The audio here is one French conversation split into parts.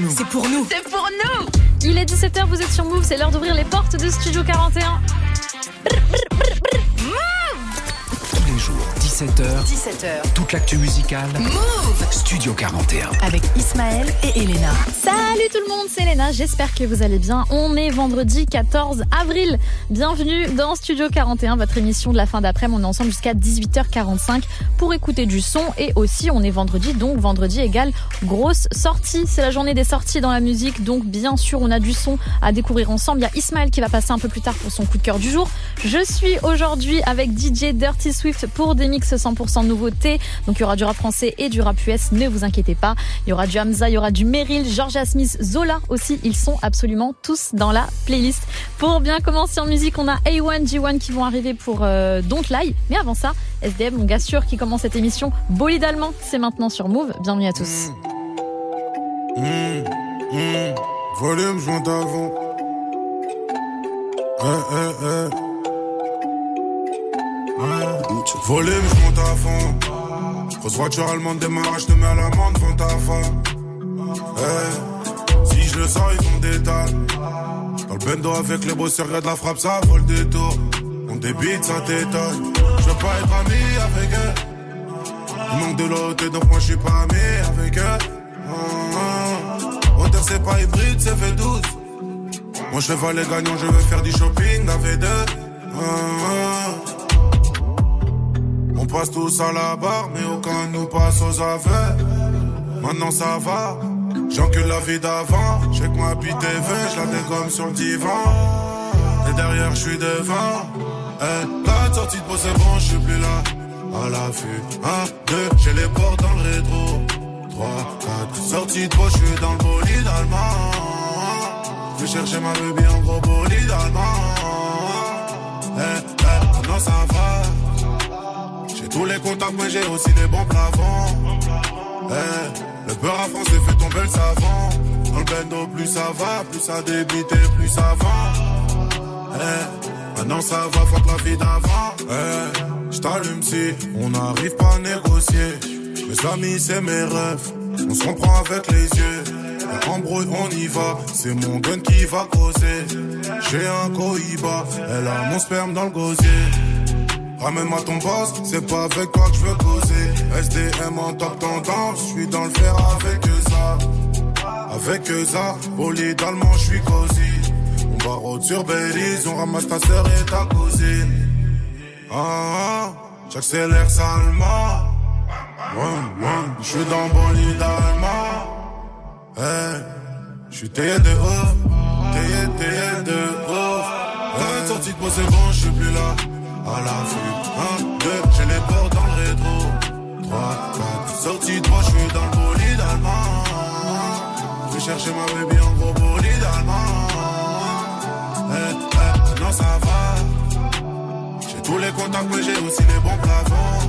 pour nous. C'est pour nous. C'est pour nous. Il est 17h, vous êtes sur Move, c'est l'heure d'ouvrir les portes de Studio 41. Tous les jours, 17h, 17h. toute l'actu musicale. Move Studio 41. avec Ismaël et Elena. Salut tout le monde, c'est Léna, j'espère que vous allez bien. On est vendredi 14 avril. Bienvenue dans Studio 41, votre émission de la fin d'après-midi. On est ensemble jusqu'à 18h45 pour écouter du son et aussi on est vendredi, donc vendredi égale grosse sortie. C'est la journée des sorties dans la musique, donc bien sûr on a du son à découvrir ensemble. Il y a Ismaël qui va passer un peu plus tard pour son coup de cœur du jour. Je suis aujourd'hui avec DJ Dirty Swift pour des mix 100% nouveautés. Donc il y aura du rap français et du rap US, ne vous inquiétez pas. Il y aura du Hamza, il y aura du Meryl, Georgia Smith, Zola aussi. Ils sont absolument tous dans la playlist. Pour bien commencer en musique, on a A1, G1 qui vont arriver pour euh, Don't Lie. Mais avant ça, SDM, mon gars sûr qui commence cette émission. Bolide allemand, c'est maintenant sur Move. Bienvenue à tous. Mmh, mmh. Ouais. Volume, je à fond. Grosse voiture allemande démarrage, je te mets à l'amende devant ta femme. Eh. Si je le sens, ils font des dalles. Dans le bendo avec les beaux regarde la frappe, ça vole des tours. On débite, ça t'étonne. Je veux pas être ami avec elle. Il manque de l'autre, donc moi je suis pas ami avec elle. Hauteur c'est pas hybride, c'est fait 12 Moi je vais les gagnants, je veux faire du shopping avec deux. On passe tous à la barre, mais aucun nous passe aux affaires. Maintenant ça va, j'encule la vie d'avant. J'ai que ma bite est je la dégomme sur le divan. Et derrière je suis devant. Eh, la sortie de c'est bon, je suis plus là. À l'affût, 1, 2, j'ai les portes dans le rétro. 3, 4, sortie de je suis dans le bolide allemand. Je vais chercher ma baby en gros bolide allemand. Eh, eh, non ça va. Tous les contacts, mais j'ai aussi des bons plafonds. Eh, le beurre à français fait tomber le savon. Dans le bendo, plus ça va, plus ça débite et plus ça va. Eh, maintenant ça va, fuck la vie d'avant. Eh, j't'allume si on n'arrive pas à négocier. Mes amis, c'est mes rêves. On se comprend avec les yeux. Et en brouille, on y va. C'est mon gun qui va causer. J'ai un cohiba. Elle a mon sperme dans le gosier. Ramène-moi ton boss, c'est pas avec toi que je veux causer. SDM en top tendance, je suis dans le fer avec ça. Avec ça, bolide allemand, je suis cosy. On va road sur Belize, on ramasse ta sœur et ta cousine. Ah, ah, j'accélère salement. Je suis dans bolide allemand. Hey, je suis taillé de ouf, taillé, taillé de ouf. Hey, sortie de peau, c'est bon, je suis plus là. À la vue, 1, 2, j'ai les portes dans le rétro. 3, 4, sortie de moi, je suis dans le bolide allemand. Je vais chercher ma baby en gros bolide allemand. Eh, eh, non, ça va. J'ai tous les contacts, mais j'ai aussi les bons plafonds.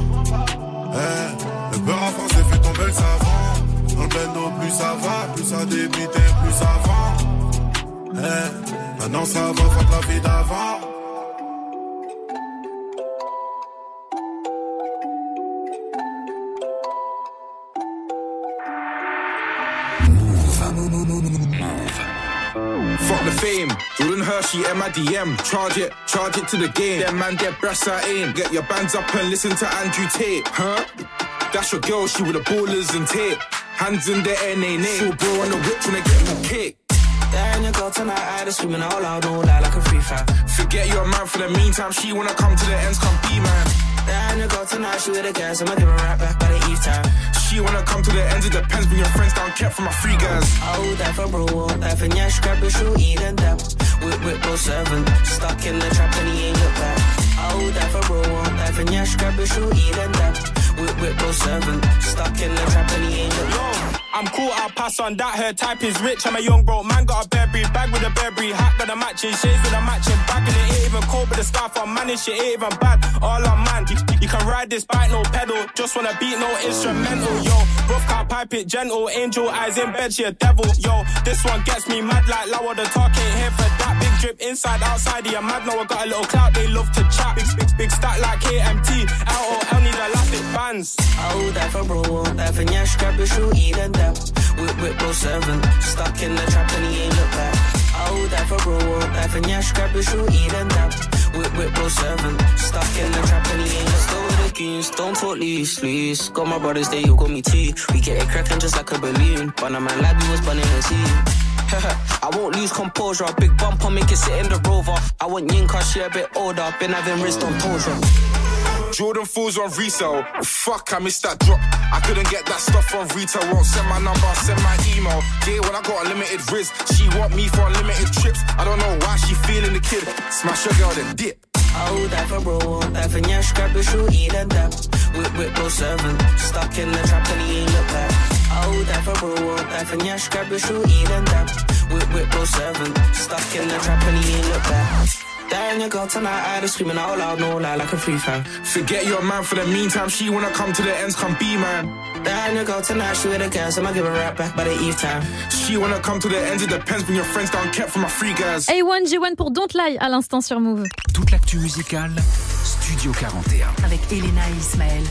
Eh, le beurre à français fait tomber le savon. Dans le bendo, plus ça va, plus ça débite et plus ça va. Eh, maintenant ça va, fuck la vie d'avant. Fame. Jordan Hershey, M I D M. Charge it, charge it to the game. Them man, get breasts I aim. Get your bands up and listen to Andrew Tate. Huh? That's your girl, she with the ballers and tape. Hands in the air, nay, nay. Bro on the whip when I get my cake. There in your girl tonight, I just screaming all out, no lie like a free fan. Forget your man for the meantime. She wanna come to the ends, come be man. In your girl tonight, she with a gas, I'ma give her right back by the eve time. She wanna come to the ends, the depends. Bring your friends down, kept from my free guys. Oh, that for bro, that for yeah, scrap it, shoot, eating them. Whip, whip, bro, seven. Stuck in the trap and he ain't look back. Oh, that for bro, that for yeah, scrap it, shoot, eating them. Whip, whip, bro, seven. Stuck in the trap and he ain't look back. I'm cool, I'll pass on that. Her type is rich. I'm a young broke man, got a Burberry bag with a Burberry hat, got a matching shades with a matching bag, and it ain't even cold, but the scarf on man, shit ain't even bad. All on man, you, you can ride this bike, no pedal. Just wanna beat, no instrumental. Yo, rough can't pipe it gentle. Angel eyes in bed, she a devil. Yo, this one gets me mad like Lower the talk ain't here for that. Big drip inside, outside, yeah, mad. Now I got a little clout, they love to chat. Big, big, big stack like KMT. LOL need elastic bands. Oh, that for bro, for yeah, scrap it, shoot, them. Whip, whip, go seven. Stuck in the trap and he ain't look back. Oh, that for bro, won't die for Nyash, grab his shoe, eat and dab. Whip, whip, go seven. Stuck in the trap and he ain't look with the don't talk loose, loose. Got my brothers, they you got me too. We get it cracking just like a balloon. But a man like we was bunning his heat. I won't lose composure. Big bump, I'll make it sit in the rover. I want Yinka, she a bit older. Been having wrist on torture. Jordan fools on resale. Fuck, I missed that drop. I couldn't get that stuff on retail. Won't send my number, send my email. Yeah, when I got a limited risk, she want me for unlimited trips. I don't know why she feeling the kid. Smash your girl, then dip. Oh, that for bro, that for Nyash, grab your shoe, eat and dab. Whip, whip, go seven. Stuck in the trap and he ain't look back. Oh, that for bro, that for Nyash, grab your shoe, eat and dab. Whip, whip, go seven. Stuck in the trap and he ain't look back. That and your girl tonight, I had her screaming out loud, no lie, like a free fan. Forget your man for the meantime. She wanna come to the ends, come be man. That and your girl tonight, she with a gas, I'ma give her right back by the eve time. She wanna come to the ends. It depends when your friends down kept from my free guys. A1G1 pour Don't Lie à l'instant sur Move. Toute l'actu musicale, Studio 41. Avec Elena et Ismaël.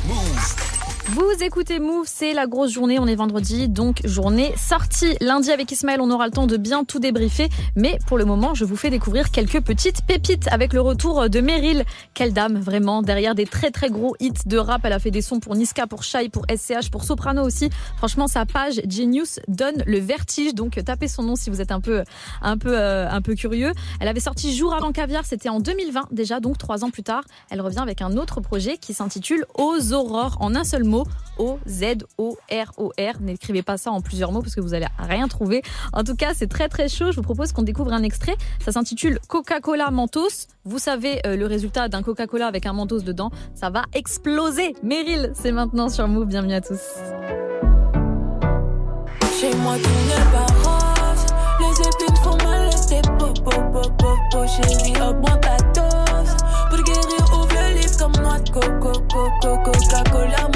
Vous écoutez Move, c'est la grosse journée, on est vendredi, donc journée sortie. Lundi avec Ismaël, on aura le temps de bien tout débriefer, mais pour le moment, je vous fais découvrir quelques petites pépites avec le retour de Meryl. Quelle dame, vraiment, derrière des très très gros hits de rap, elle a fait des sons pour Niska, pour Shai, pour SCH, pour Soprano aussi. Franchement, sa page Genius donne le vertige, donc tapez son nom si vous êtes un peu un peu euh, un peu curieux. Elle avait sorti Jour avant caviar, c'était en 2020 déjà, donc trois ans plus tard. Elle revient avec un autre projet qui s'intitule Aux Aurores en un seul mot, O-Z-O-R-O-R. N'écrivez pas ça en plusieurs mots parce que vous allez rien trouver. En tout cas, c'est très très chaud. Je vous propose qu'on découvre un extrait. Ça s'intitule Coca-Cola Mentos. Vous savez euh, le résultat d'un Coca-Cola avec un Mentos dedans. Ça va exploser. Meryl, c'est maintenant sur Move. Bienvenue à tous. Les épines font po Chérie, comme Coca-Cola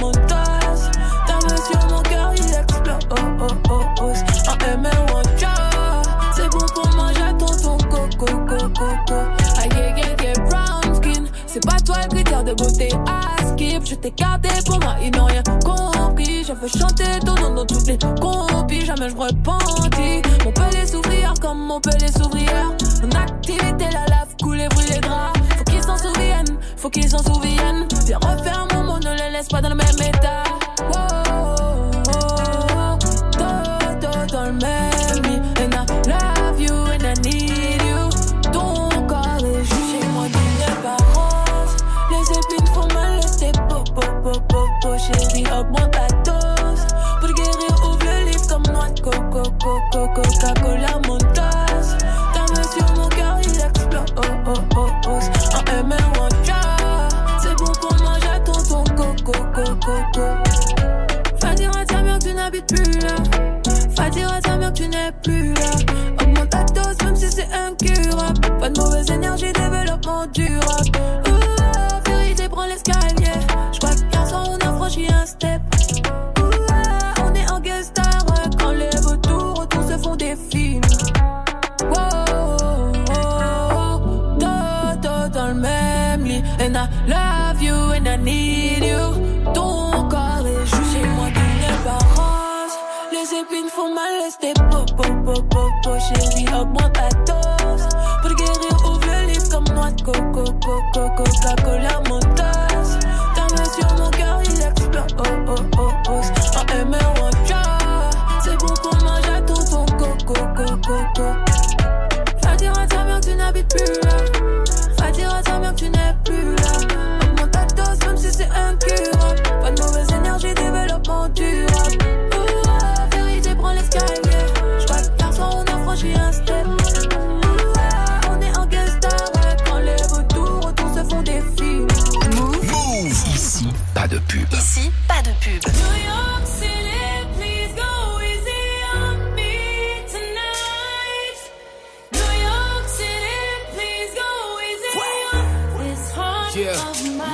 t'ai gardé pour moi, ils n'ont rien compris. Je veux chanter ton nom dans toutes les copies Jamais je repentis. Montpellier s'ouvrir comme Montpellier s'ouvrière Mon activité, la lave, couler, brûler draps. Faut qu'ils s'en souviennent, faut qu'ils s'en souviennent. Viens refaire mon mot, ne les laisse pas dans le même état plus là. Augmente ta dose même si c'est incurable. Pas de mauvaise énergie, développement durable.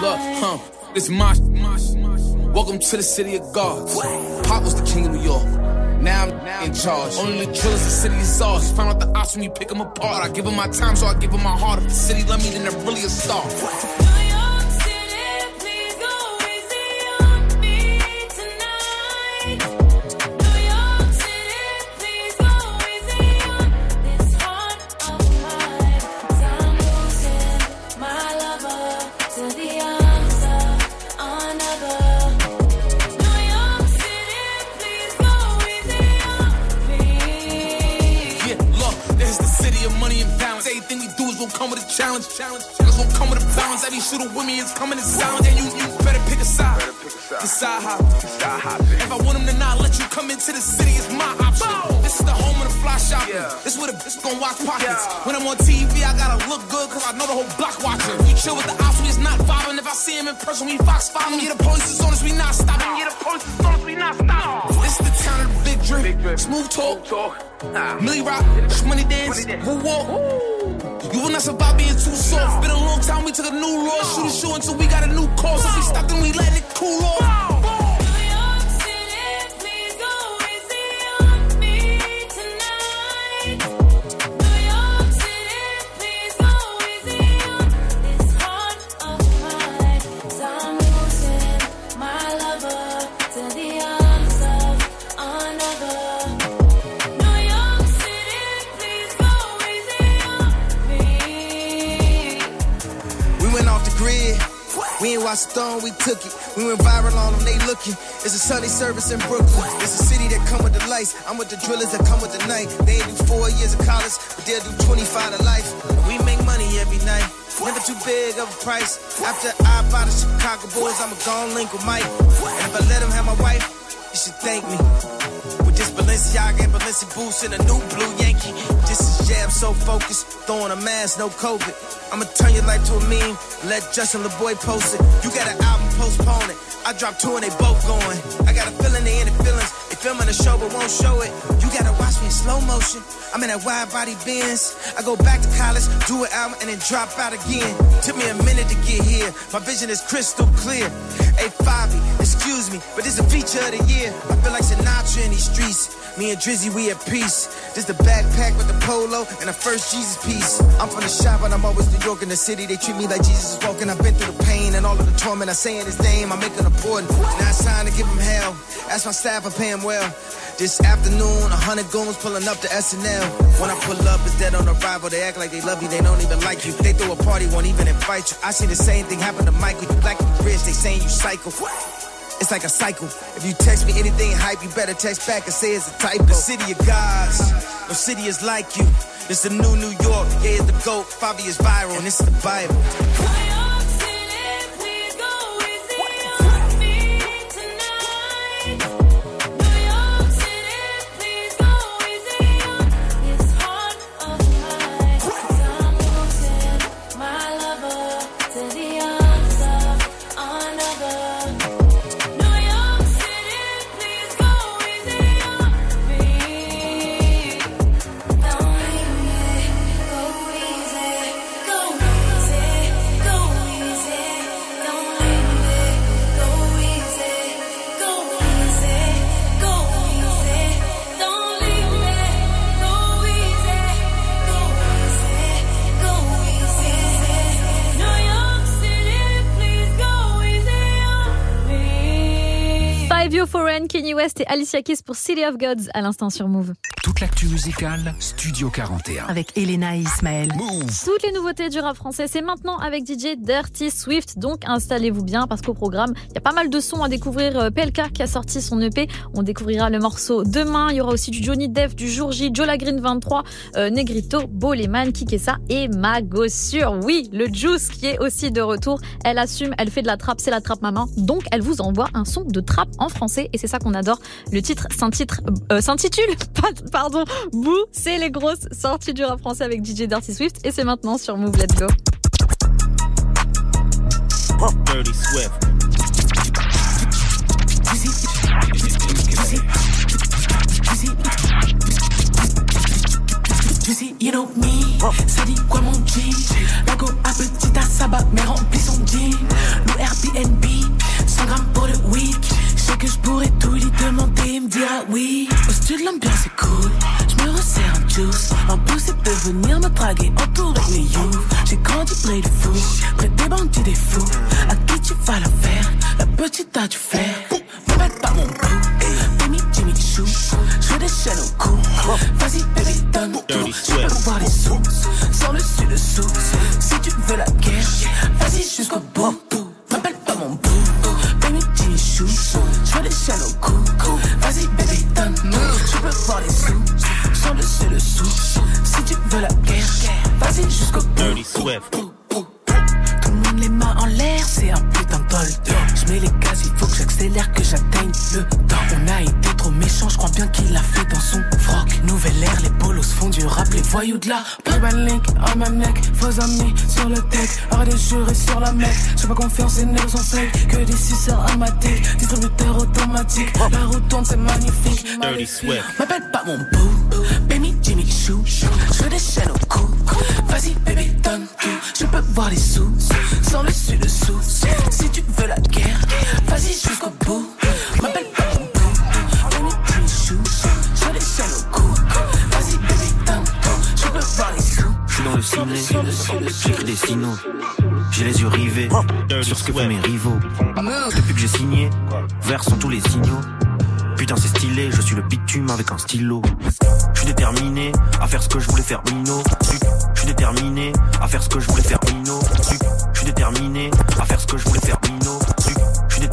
Look, huh? This is my, Welcome to the city of gods. Pop was the king of New York. Now I'm in charge. Only the drillers, the city is ours. Found out the ops when you pick them apart. I give them my time, so I give them my heart. If the city love me, then they're really a star. Challenge. Niggas won't come with a balance. Every shooter with me is coming in silence. And you, you better pick a side. Decide how. If I want him to not let you come into the city, it's my option. This is the home of the fly shopping. This where the bitch gon' watch pockets. When I'm on TV, I gotta look good, cause I know the whole block watching. We chill with the ops, we is not vibing. If I see him in person, we fox following. Yeah, the police is on us, we not stopping. Yeah, the police is on us, we not stopping. This is the town of the big drip. Smooth talk. Millie rock, money dance, woo walk. You will not survive being too soft. Been a long time, we took a new law. Shoot a show until we got a new cause. If we stop, then we letting it cool off. Stone, we took it. We went viral on them, they looking. It's a Sunday service in Brooklyn. It's a city that come with the lights. I'm with the drillers that come with the night. They ain't do four years of college, but they'll do 25 to life. We make money every night. Never too big of a price. After I buy the Chicago Bulls, I'ma go link with Mike. And if I let him have my wife, you should thank me. This Balenciaga and Balenci boots and a new blue Yankee. This is jab so focused, throwing a mask, no COVID. I'ma turn your life to a meme, let Justin LeBoy post it. You got an album, postpone it. I dropped two and they both going. I got a feeling they in the feelings. Filming a show but won't show it. You gotta watch me in slow motion. I'm in that wide body Benz. I go back to college, do an album, and then drop out again. Took me a minute to get here. My vision is crystal clear. Hey, Fabi, excuse me, but this a feature of the year. I feel like Sinatra in these streets. Me and Drizzy, we at peace. This the backpack with the polo and the first Jesus piece. I'm from the shop, but I'm always New York in the city. They treat me like Jesus is walking. I've been through the pain and all of the torment. I say in his name, I make it important. Now it's time to give him hell. Ask my staff, I pay him well. This afternoon, a hundred goons pulling up to SNL. When I pull up, it's dead on arrival. They act like they love you, they don't even like you. They throw a party, won't even invite you. I see the same thing happen to Michael. You black, you rich, they saying you psycho. It's like a cycle. If you text me anything hype, you better text back and say it's a typo. The city of gods, no city is like you. It's the new New York, yeah, it's the GOAT. Fabi is viral, and this is the Bible. Alicia Keys pour City of Gods à l'instant sur Move. Toute l'actu musicale, Studio 41. Avec Elena et Ismaël. Toutes les nouveautés du rap français, c'est maintenant avec DJ Dirty Swift. Donc installez-vous bien parce qu'au programme, il y a pas mal de sons à découvrir. Euh, PLK qui a sorti son EP, on découvrira le morceau demain. Il y aura aussi du Johnny Depp, du Jour J, Jola Green 23, euh, Negrito, Boleman, Kikessa et Magossure. Oui, le Juice qui est aussi de retour. Elle assume, elle fait de la trappe, c'est la trappe maman. Donc elle vous envoie un son de trappe en français et c'est ça qu'on adore. Le titre s'intitule, euh, s'intitule, pardon, Boo, c'est les grosses sorties du rap français avec DJ Dirty Swift et c'est maintenant sur Move Let's Go. Dirty Swift. You know me, ça dit quoi mon G? Lago à petit à sabbat, mais remplit son jean Loup Airbnb, 100 grammes pour le week sais que je pourrais tout lui demander, il me dira oui. Au studio l'ambiance est cool, je me resserre un juice. Impossible de venir me draguer, entouré de mes youths J'ai grandi près des fous, près des bandits des fous. À qui tu vas la faire, la petite a du flair M'appelle pas mon boo, Baby Jimmy Choo Je des chaînes au cou, vas-y baby donne tout. Je peux voir les sous, sans le dessus dessous Si tu veux la guerre, vas-y jusqu'au bout. M'appelle pas mon baby je des au. Vas-y, baby, donne-nous. Tu peux voir les sous. Sans laisser le sou. Si tu veux la guerre, vas-y jusqu'au bout. Tout le monde les mains en l'air, c'est un putain de Je mets les gaz, il faut que j'accélère, que j'atteigne le temps. On a été méchant, je crois bien qu'il l'a fait dans son froc. Nouvelle ère, les polos font du rap, les voyous de la Urban Link, en même neck, faux amis sur le tech. Arrête de jurer sur la mec, j'ai pas confiance, et nerfs fake. Que des suceurs à ma tête, distributeur automatique. La route tourne, c'est magnifique. Dirty Swift. M'appelle pas mon boo, baby Jimmy Choo. Je veux des chaînes au cou. Vas-y, baby, donne tout. Je peux voir les sous, sans le dessus dessous. Si tu veux la guerre, vas-y jusqu'au bout. M'appelle Je suis dans le ciné, j'écris des signaux. J'ai les yeux rivés sur ce que font mes rivaux. Depuis que j'ai signé, verts tous les signaux. Putain c'est stylé, je suis le bitume avec un stylo. Je suis déterminé à faire ce que je voulais faire Mino. Je suis déterminé à faire ce que je voulais faire Mino. Je suis déterminé à faire ce que je voulais faire Mino.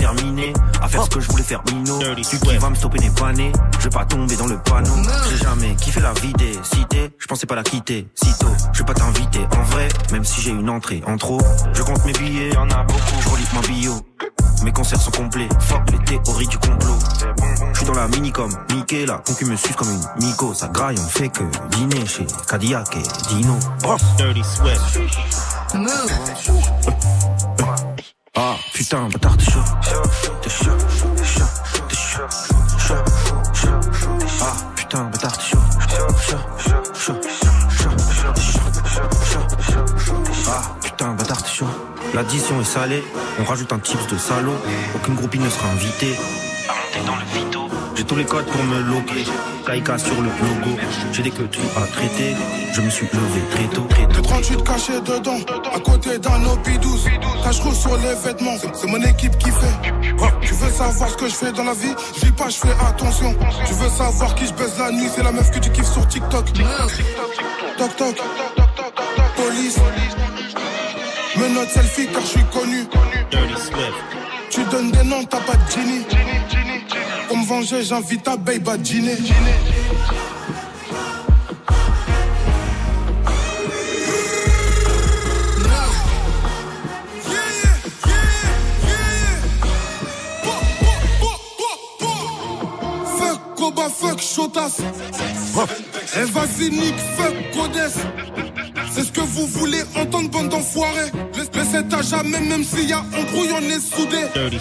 Déterminé à faire ce que je voulais faire Mino. Tu qui va me stopper n'est pas né, je vais pas tomber dans le panneau. J'ai jamais kiffé la vie des cités, je pensais pas la quitter. Sitôt, je vais pas t'inviter en vrai, même si j'ai une entrée en trop. Je compte mes billets, y'en a beaucoup, je relis ma bio. Mes concerts sont complets, fuck les théories du complot. Je suis dans la mini comme Mickey, la concu me suce comme une Nico. Ça graille, on fait que dîner chez Cadillac et Dino. Dirty Swift. Ah putain, bâtard, t'es chaud. T'es chaud, t'es chaud, t'es chaud, chaud, chaud. Ah putain, bâtard, t'es chaud. Chaud, chaud, chaud, chaud, chaud. Ah putain, bâtard, t'es chaud. L'addition est salée, on rajoute un chips de salaud. Aucune groupie ne sera invitée. À monter dans le vito. J'ai tous les codes pour me loquer. Kaika sur le logo. J'ai des queues à traiter. Je me suis levé très tôt, très tôt. Le 38 caché dedans, à côté d'un OP12. Cache rouge sur les vêtements, c'est mon équipe qui fait. Oh, tu veux savoir ce que je fais dans la vie? Je vis pas, je fais attention. Tu veux savoir qui je baise la nuit? C'est la meuf que tu kiffes sur TikTok. Toc toc, police. Menottes selfie car je suis connu. Dirty Swift. Tu donnes des noms, t'as pas de Ginny. Pour me venger, j'invite ta babe à dîner. Fuck Chotas. Et vas-y, Nick, fuck Godes. C'est ce que vous voulez entendre, bande d'enfoirés. Laissez à jamais, même s'il y a embrouille, on est soudés. Dirty.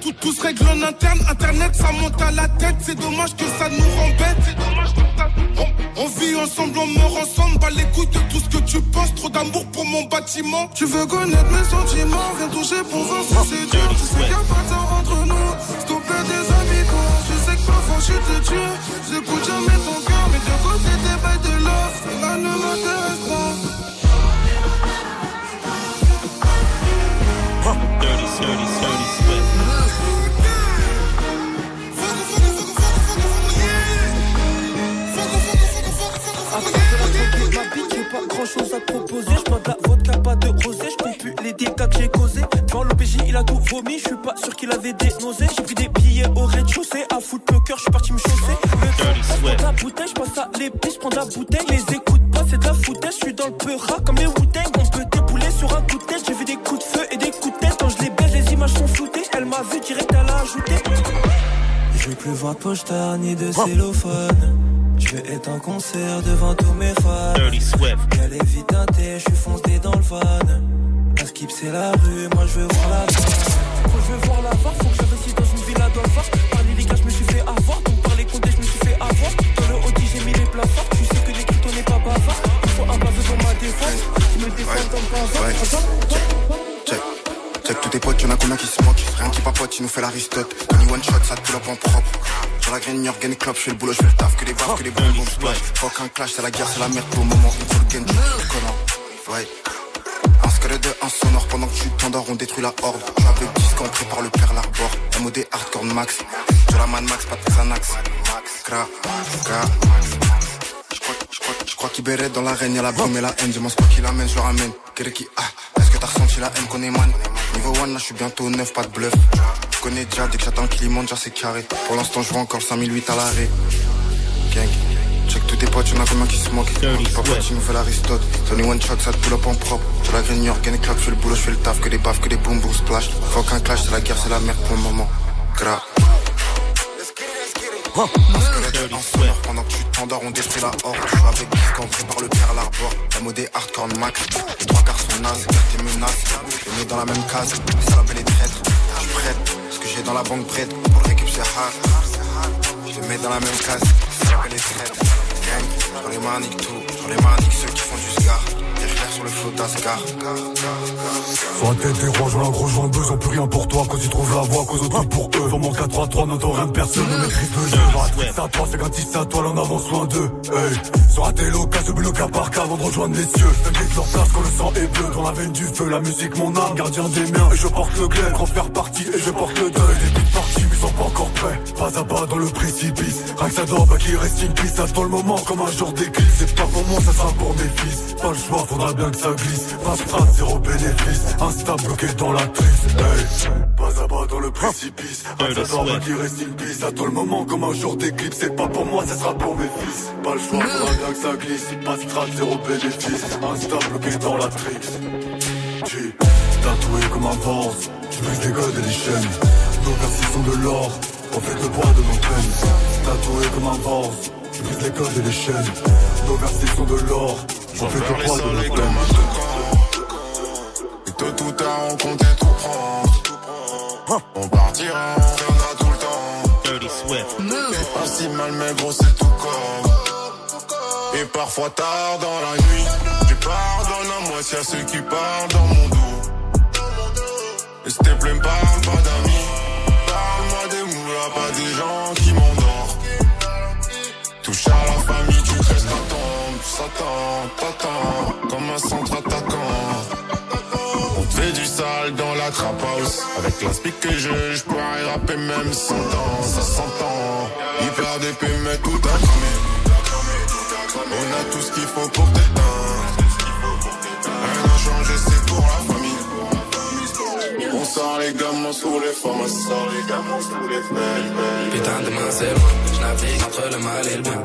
Tout, tout se règle en interne, internet ça monte à la tête, c'est dommage que ça nous rembête. On, on vit ensemble, on meurt ensemble, bas les couilles de tout ce que tu penses, trop d'amour pour mon bâtiment. Tu veux connaître mes sentiments, viens toucher pour voir si c'est dur. Tu sais qu'il a pas de temps entre nous, s'il te plaît des amis quoi. Parfois je te tue, j'écoute jamais ton cœur, mais de côté des bails de l'or, cela ne m'intéresse pas. Dirty, dirty, dirty grand chose à te proposer. Je de la vodka, pas de rosé. Je plus les dégâts que j'ai. Devant l'OPJ, il a tout vomi. Je suis pas sûr qu'il avait des nausées. J'ai pris des billets au rez-de-chaussée. À foutre le cœur, je suis parti me chausser. Le temps, je la bouteille, je passe à l'épice, je prends de la bouteille. Les écoute pas, c'est de la foutaise. Je suis dans le peura comme les wu On peut débouler sur un coup de tête. J'ai vu des coups de feu et des coups de tête. Quand je les baise, les images sont floutées. Elle m'a vu direct, elle a ajouté. Je veux plus voir de pochettard ni de cellophane. Je vais être en concert devant tous mes fans. Dirty Swift. Elle est vite teintée, je suis foncé dans le van. Skip c'est la rue, moi je veux voir la. Quand je veux voir la barre, faut que j'investisse dans une villa dans le phare. Par les gars, je me suis fait avoir. Donc par les comptes, je me suis fait avoir. Dans le Audi, j'ai mis les placards. Tu sais que les cryptos n'est pas bavard. Il faut un baveux pour ma défense. Je me défends dans le bazar. Check. Check tous tes potes, y'en a combien qui se moquent Rien qui papote, il nous fait l'aristote Tony one shot, ça te pull up en propre Sur la graine, York, club, je fais le boulot, je fais le taf Que des baffes, que des bonbons splash Fuck un clash, c'est la guerre, c'est la merde Pour le moment, on faut le tu connard Ouais squelette de un sonore pendant que tu t'endors, on détruit la horde. Avec 10 on prépare le père l'arbor. MOD hardcore max. Je la man max, pas de Xanax. Gra, gra. Je crois, je crois, je crois qu'il béret dans l'arène, y'a la brume et la haine. Ce quoi qu'il amène, je le ramène. Kereki, ah, est-ce que t'as ressenti la haine qu'on émane? Niveau one, là, je suis bientôt neuf, pas de bluff. Je connais déjà, dès que j'attends qu'il y monte, déjà c'est carré. Pour l'instant, je vois encore 5008 à l'arrêt. Gang, Check tous tes potes, y'en a combien qui se moquent. Pas pote, tu nous fais l'Aristote. Tony One Shot, ça te pull up en propre. J'ai la green York, and clap, je fais le boulot, je fais le taf, que des baffes, que des boom boom splash. Faut qu'un clash, c'est la guerre, c'est la merde pour le moment. Gras. En sonore pendant que tu t'endors, on détruit la horde. Je suis avec on par le Pierre l'arbor. La mode est hardcore max. Les trois quarts sont nazes, tes menaces. Je mets dans la même case, les salopes et les traîtres. Je suis prête, ce que j'ai dans la banque prête. Pour le récup, c'est hard. Je les mets dans la même case, les traîtres. Gang, sur les maniques tout, sur les maniques ceux qui font du scar. Flot d'Ascar. Soit tête des rois, un gros joint deux, ont plus rien pour toi quand tu trouves la voie, cause autres pour eux. Dans mon 4-3-3, n'entend rien de personne, ne maîtrise le jeu. Va à toi, c'est 10 à toi, on avance loin d'eux. Hey, sur un télo, casse le cas par cas avant de rejoindre les cieux. T'inquiète leur place quand le sang est bleu, dans la veine du feu, la musique mon âme, gardien des miens, et je porte le glaive, en faire partie, et je porte le deuil. Des petites parties, mais sont pas encore prêts. Pas à pas dans le précipice, rien que ça dort, pas qu'il reste une piste, attends le moment comme un jour d'éclipse. C'est pas pour moi, ça sera pour mes fils. Pas le choix, faudra bien que ça glisse. Pas strat, zéro bénéfice, instable bloqué dans la crise. Hey, pas à pas dans le précipice, ça dort, pas qu'il reste une piste. Attends le moment comme un jour d'éclipse. C'est pas pour moi, ça sera pour mes fils. Pas le choix, faudra bien que ça glisse. Pas strat, zéro bénéfice, instable bloqué dans la trix. J'ai tatoué comme un vase, je brise les codes et les chaînes. Nos versets sont de l'or, on fait le poids de nos peines. Tatoué comme un vase, je brise les codes et les chaînes. Nos versets sont de l'or, on fait le poids de nos peines. Et tôt ou tard, on comptait tout prendre. On partira, on reviendra tout le temps. C'est pas si mal, mais gros, c'est tout comme. Et parfois tard dans la nuit, tu pardonnes à moi, s'il y a ceux qui parlent dans mon dos. Et plaît, me parle pas t'attendre. S'attend, t'attends, comme un centre attaquant. On fait du sale dans la trap house. Avec la speak que je, je pourrais rapper même 100 ans, ça s'entend. Hyper d'épée, mais tout a cramé. On a tout ce qu'il faut pour t'éteindre. Rien n'a changé, c'est pour la famille. On sort les gamins sous les formes, on sort les gamins sous les fenêtres. Putain, demain c'est loin. Je navigue entre le mal et le bien.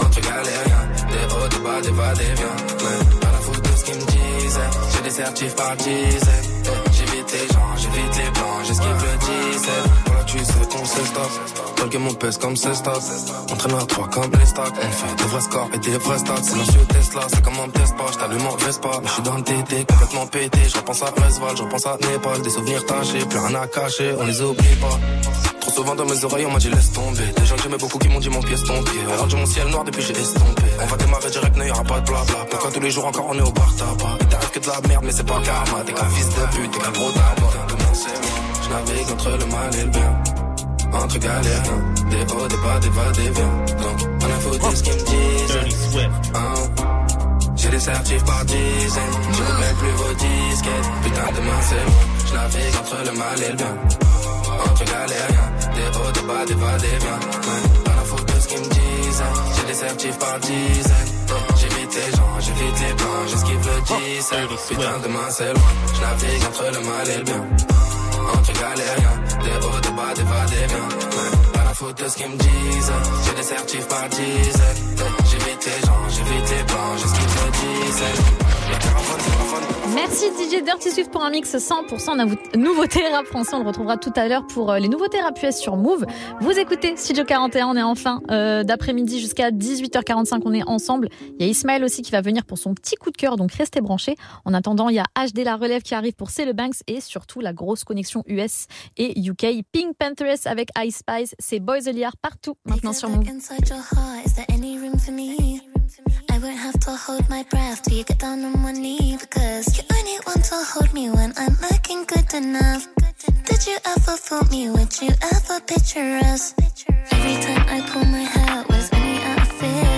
Entre galériens, des hauts, des bas, des va, des viens. Ouais, pas la faute de ce qu'ils me disaient. J'ai des certifs par dizaines. J'évite les gens, j'évite les blancs, j'esquive le 17. Voilà, tu sais qu'on se stop. Tolgue mon pèse comme c'est stop. Entraîneur 3 comme les stocks. On fait des vrais scores et des vrais stats. C'est monsieur Tesla, c'est comme un test pas. J't'allume en Vespa. Mais j'suis dans le TT, complètement pété. Je repense à Resval, je repense à Népal. Des souvenirs tachés, plus rien à cacher. On les oublie pas. Trop souvent dans mes oreilles, on m'a dit laisse tomber. Des gens que j'aimais beaucoup qui m'ont dit mon pied ton pied. Rendu mon ciel noir depuis j'ai estompé. On va démarrer direct, n'y aura pas de blabla. Pourquoi tous les jours encore on est au bar tabac? Il t'arrive que de la merde, mais c'est pas karma. T'es qu'un fils de pute, t'es qu'un gros. Je navigue entre le mal et le bien. Entre galériens, des hauts, des bas, des va, des viens. Donc, on a foutu ce qu'ils me disent. Hein. J'ai des certifs par dizaines. Je même plus vos disquettes. Putain, demain c'est moi. Je navigue entre le mal et le bien. Entre galériens, des hauts, des bas, des va, des viens. Ouais, pas la faute de ce qu'ils me disent. J'ai des certifs par dizaines. J'évite les gens, j'évite les blancs, j'esquive le 17. Putain, demain c'est loin. Je navigue entre le mal et le bien. Entre galériens, des hauts, des bas, des va, des viens. Ouais, pas la faute de ce qu'ils me disent. J'ai des certifs par dizaines. J'évite les gens, j'évite les blancs, j'esquive le 17. Merci DJ Dirty Swift pour un mix 100% nav- nouveautés rap français. On le retrouvera tout à l'heure pour euh, les nouveautés rap US sur Move. Vous écoutez Studio 41, on est en fin euh, d'après-midi jusqu'à 18h45, on est ensemble. Il y a Ismaël aussi qui va venir pour son petit coup de cœur, donc restez branchés. En attendant, il y a HD La Relève qui arrive pour C'est le Banks et surtout la grosse connexion US et UK. Pink Panthers avec Ice Spice, c'est Boys Liar partout maintenant sur Move. Any to hold my breath till you get down on one knee because you only want to hold me when I'm looking good enough. Did you ever fool me? Would you ever picture us? Every time I pull my hair, was only out of fear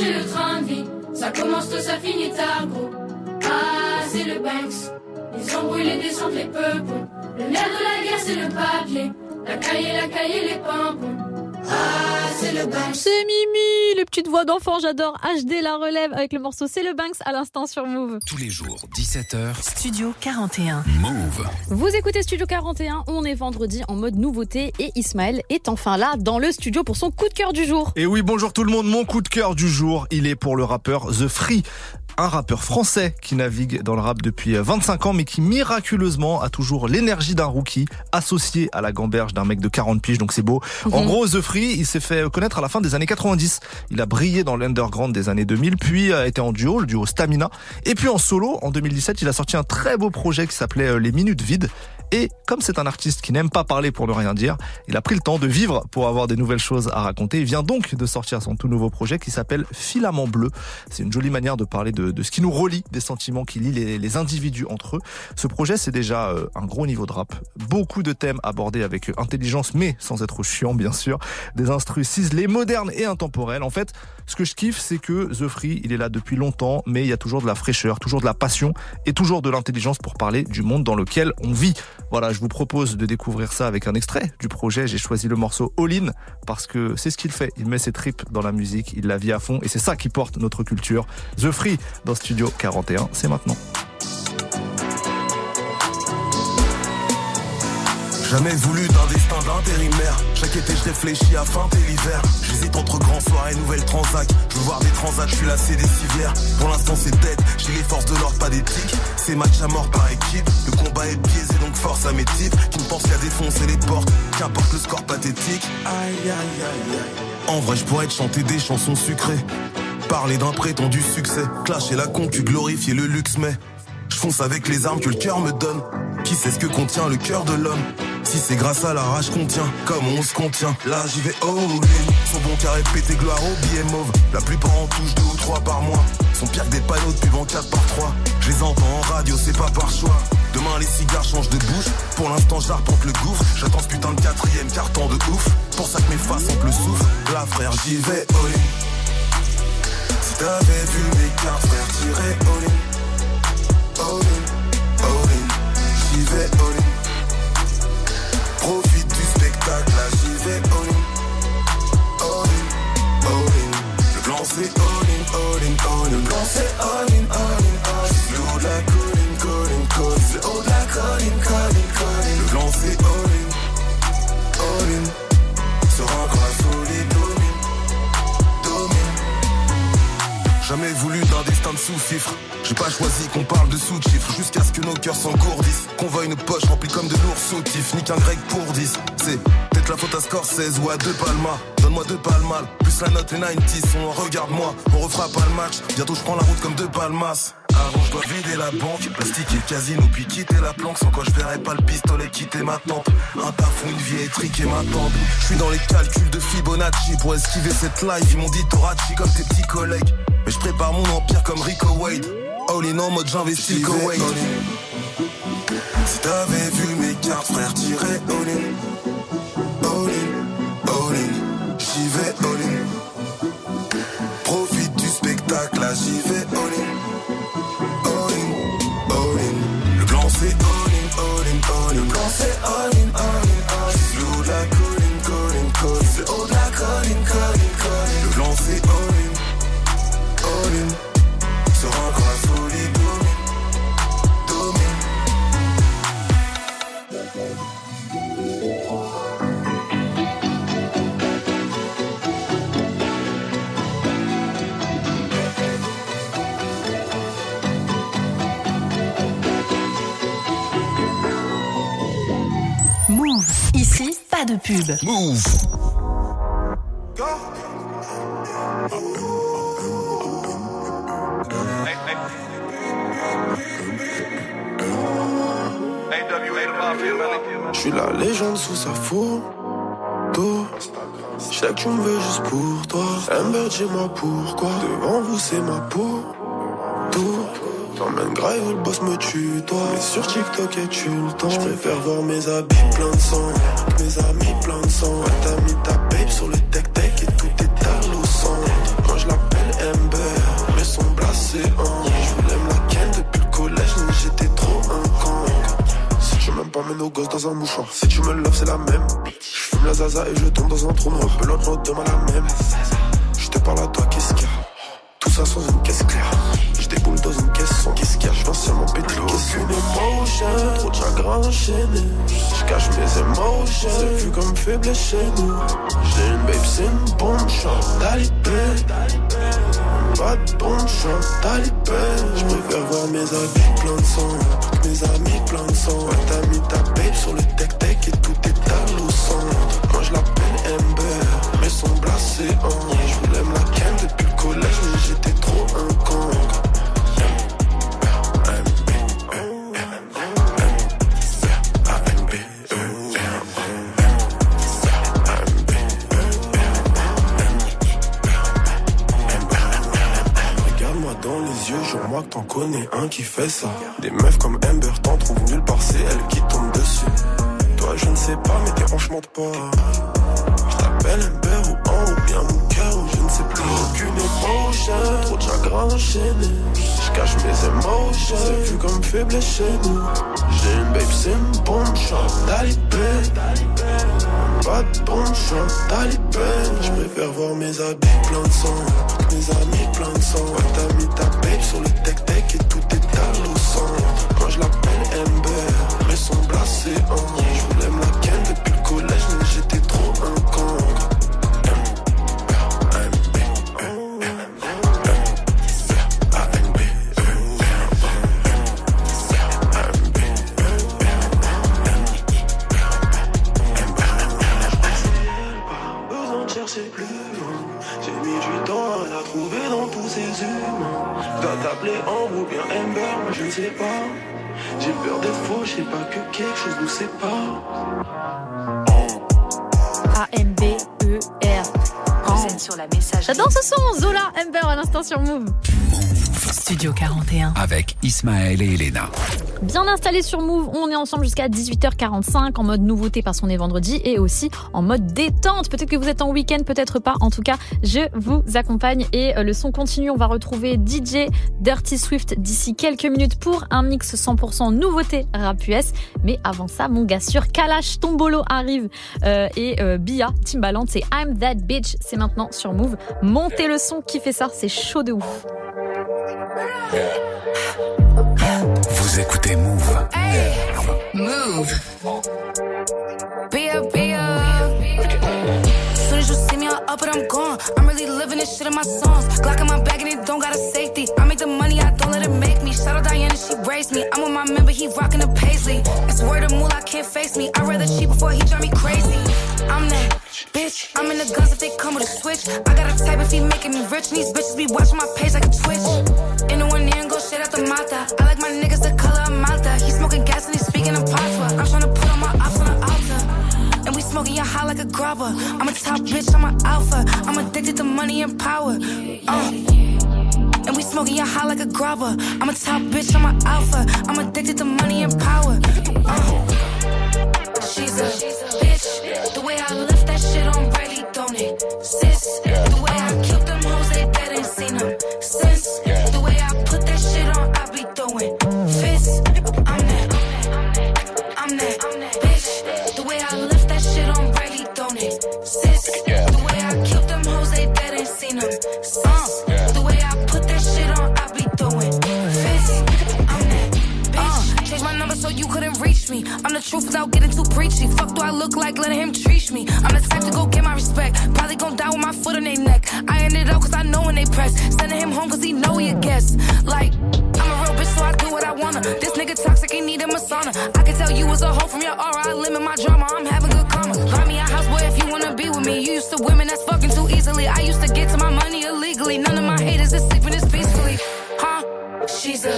Changer le train de vie. Ça commence tôt, ça finit tard, gros. Ah, c'est le Banks. Les embrouilles, les descentes, les peupons. Le nerf de la guerre, c'est le papier. La cahier, la cahier, les pimpons. Ah, c'est le Banks. C'est Mimi, les petites voix d'enfants, j'adore HD la relève avec le morceau C'est le Banks à l'instant sur Move. Tous les jours, 17h. Studio 41. Move. Vous écoutez Studio 41, on est vendredi en mode nouveauté et Ismaël est enfin là dans le studio pour son coup de cœur du jour. Et oui, bonjour tout le monde, mon coup de cœur du jour, il est pour le rappeur The Free. Un rappeur français qui navigue dans le rap depuis 25 ans mais qui miraculeusement a toujours l'énergie d'un rookie associé à la gamberge d'un mec de 40 piges donc c'est beau. En Mhm. gros The Free il s'est fait connaître à la fin des années 90. Il a brillé dans l'underground des années 2000 puis a été en duo, le duo Stamina. Et puis en solo en 2017 il a sorti un très beau projet qui s'appelait euh, Les Minutes Vides. Et comme c'est un artiste qui n'aime pas parler pour ne rien dire, il a pris le temps de vivre pour avoir des nouvelles choses à raconter. Il vient donc de sortir son tout nouveau projet qui s'appelle Filament Bleu. C'est une jolie manière de parler de, ce qui nous relie, des sentiments qui lient les, les individus entre eux. Ce projet, c'est déjà euh, un gros niveau de rap. Beaucoup de thèmes abordés avec intelligence, mais sans être chiant, bien sûr. Des instrus ciselés, modernes et intemporels. En fait, ce que je kiffe, c'est que The Free, il est là depuis longtemps, mais il y a toujours de la fraîcheur, toujours de la passion et toujours de l'intelligence pour parler du monde dans lequel on vit. Voilà, je vous propose de découvrir ça avec un extrait du projet. J'ai choisi le morceau All In parce que c'est ce qu'il fait. Il met ses tripes dans la musique, il la vit à fond et c'est ça qui porte notre culture. The Free dans Studio 41, c'est maintenant. Jamais voulu d'un destin d'intérimaire. Chaque été, je réfléchis à feinter l'hiver. J'hésite entre grand soir et nouvelle transac. Je veux voir des transats, je suis lassé des civières. Pour l'instant, c'est tête. J'ai les forces de l'ordre, pas d'éthique. C'est match à mort par équipe. Le combat est biaisé, donc force à mes types. Qui ne pensent qu'à défoncer les portes. Qu'importe le score pathétique. Aïe, aïe, aïe, aïe. En vrai, je pourrais te chanter des chansons sucrées. Parler d'un prétendu succès. Clasher la concu, glorifier le luxe, mais. Je fonce avec les armes que le cœur me donne. Qui sait ce que contient le cœur de l'homme? Si c'est grâce à la rage qu'on tient, comme on se contient. Là j'y vais in. Son bon carré pété gloire au billet. La plupart en touche deux ou trois par mois. Sont pire que des panneaux de pub en 4 par 3 Je les entends en radio, c'est pas par choix. Demain les cigares changent de bouche. Pour l'instant j'arpente le gouffre. J'attends ce putain de quatrième carton de ouf. Pour ça que mes faces ont le souffle. Là frère j'y vais in. Si t'avais vu mes cartes frère tirer all in. All in, all in, j'y vais all in. Profite du spectacle, là j'y vais all in. All in, all in. Le plan c'est all in, all in, all in. Le plan c'est all in, Jamais voulu d'un destin de sous-fifre. J'ai pas choisi qu'on parle de sous-chiffres jusqu'à ce que nos cœurs s'engourdissent. Qu'on voit une poche remplie comme de lourds sautifs, ni qu'un grec pour 10. C'est peut-être la faute à Scorsese ou à deux Palma. Donne-moi deux palmas, plus la note les 90 on regarde-moi, on refera pas le match. Bientôt je prends la route comme deux palmas. Avant je dois vider la banque, plastique et casino, puis quitter la planque. Sans quoi je verrai pas le pistolet quitter ma tempe. Un taf ou une vie étriquée ma tempe. Je suis dans les calculs de Fibonacci pour esquiver cette life. Ils m'ont dit Torachi comme tes petits collègues. Mais je prépare mon empire comme Rico Wade. All in en mode j'investis le Koweït. Si t'avais vu mes cartes, frère, tirer all in. All in, all in, j'y vais all in. Profite du spectacle, là j'y vais de pub. Move. Je suis la légende sous sa photo. Je sais que tu me veux juste pour toi. Amber, dis-moi pourquoi. Devant vous, c'est ma peau. Tout. T'emmènes grave, le boss me tue, toi. Mais sur TikTok, et tu le temps. Je préfère voir mes habits pleins de sang. Mes amis pleins de sang. T'as mis ta babe sur le tech-tech et tout est à sang. Moi, je l'appelle Amber. Mais son blasé en. Je voulais la ken depuis le collège, mais j'étais trop un con. Si tu m'aimes pas, mets nos gosses dans un mouchoir. Si tu me loves, c'est la même. Je fume la zaza et je tombe dans un trou noir. Note demain la même. Je te parle à toi, qu'est-ce qu'il y a? Tout ça sans une caisse claire. Je déboule dans une caisse qu'est-ce qu'il y a? Je viens seulement péter le Aucune émotion, trop de chagrin enchaîné. Je cache mes émotions, c'est vu comme faible chez nous. J'ai une babe, c'est une suis un talibé. Pas de suis un talibé. Je préfère voir mes habits pleins de sang. Mes amis pleins de sang. T'as mis ta babe sur le tech-tech et tout est à l'eau. Moi je l'appelle Amber, mais son blasé en. Je voulais me la t'en connais un qui fait ça. Des meufs comme Amber t'en trouvent nulle part, c'est elle qui tombe dessus. Toi, je ne sais pas, mais tes mentent pas. Je t'appelle Amber ou en ou bien cœur, ou je ne sais plus. Aucune émotion, motion. Trop de chagrin enchaîné. Je cache mes émotions. C'est vu comme faible chez nous. J'ai une babe, c'est une bonne chance. Talibé. Pas de bonne chance. Talibé. Je préfère voir mes habits plein de sang. Mes amis plein de sang. Ouais, t'as mis ta babe sur le tech-tech et tout est sang. Quand je l'appelle Ember, mais son blasé en. J'adore ce son, Zola Ember à l'instant sur Move. Studio 41. Avec Ismaël et Elena. Bien installé sur Move, on est ensemble jusqu'à 18h45 en mode nouveauté parce qu'on est vendredi et aussi en mode détente. Peut-être que vous êtes en week-end, peut-être pas. En tout cas, je vous accompagne et euh, le son continue. On va retrouver DJ Dirty Swift d'ici quelques minutes pour un mix 100% nouveauté rap US. Mais avant ça, mon gars sûr, Kalash Tombolo arrive euh, et euh, Bia Timbaland, c'est I'm That Bitch. C'est maintenant sur Move. Montez le son, qui fait ça, c'est chaud de ouf. Vous écoutez Move. Move. Be up. Soon as you see me, I'm up and I'm gone. I'm really living this shit in my songs. Glock in my bag and it don't got a safety. I make the money, I don't let it make me. Shout out Diana, she raised me. I'm with my member, he rockin' the paisley. It's word of moolah, can't face me. I'd rather cheat before he drive me crazy. I'm that bitch. I'm in the guns if they come with a switch. I got a type if he making me rich. And these bitches be watching my page like a twitch. In the one ear and go shit out the mata. I like my niggas the color of Malta. He smoking gas and he speaking in patois. I'm trying to put on my ops on the altar. And we smoking your high like a grubber. I'm a top bitch, I'm an alpha. I'm addicted to money and power. Uh. And we smoking your high like a grubber. I'm a top bitch, I'm an alpha. I'm addicted to money and power. Uh. She's a bitch. The way I left that shit on Riley, don't it? Sis. The way I keep them hoes, they dead ain't seen them since. The way I put that shit on, I be throwing fists. I'm that. I'm that bitch. Me. I'm the truth without getting too preachy. Fuck do I look like letting him treat me? I'm the type to go get my respect. Probably gon' die with my foot in their neck. I end it up cause I know when they press. Sending him home cause he know he a guest. Like, I'm a real bitch so I do what I wanna. This nigga toxic, he need a masana. I can tell you was a hoe from your aura. I limit my drama, I'm having good karma. Buy me a house, boy, if you wanna be with me. You used to women that's fucking too easily. I used to get to my money illegally. None of my haters is sleeping this? She's a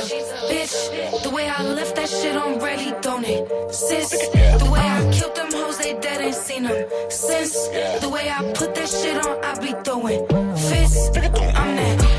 bitch. The way I lift that shit on ready, don't it? Sis. The way I killed them hoes, they dead ain't seen them since. The way I put that shit on, I be throwing fists. I'm that.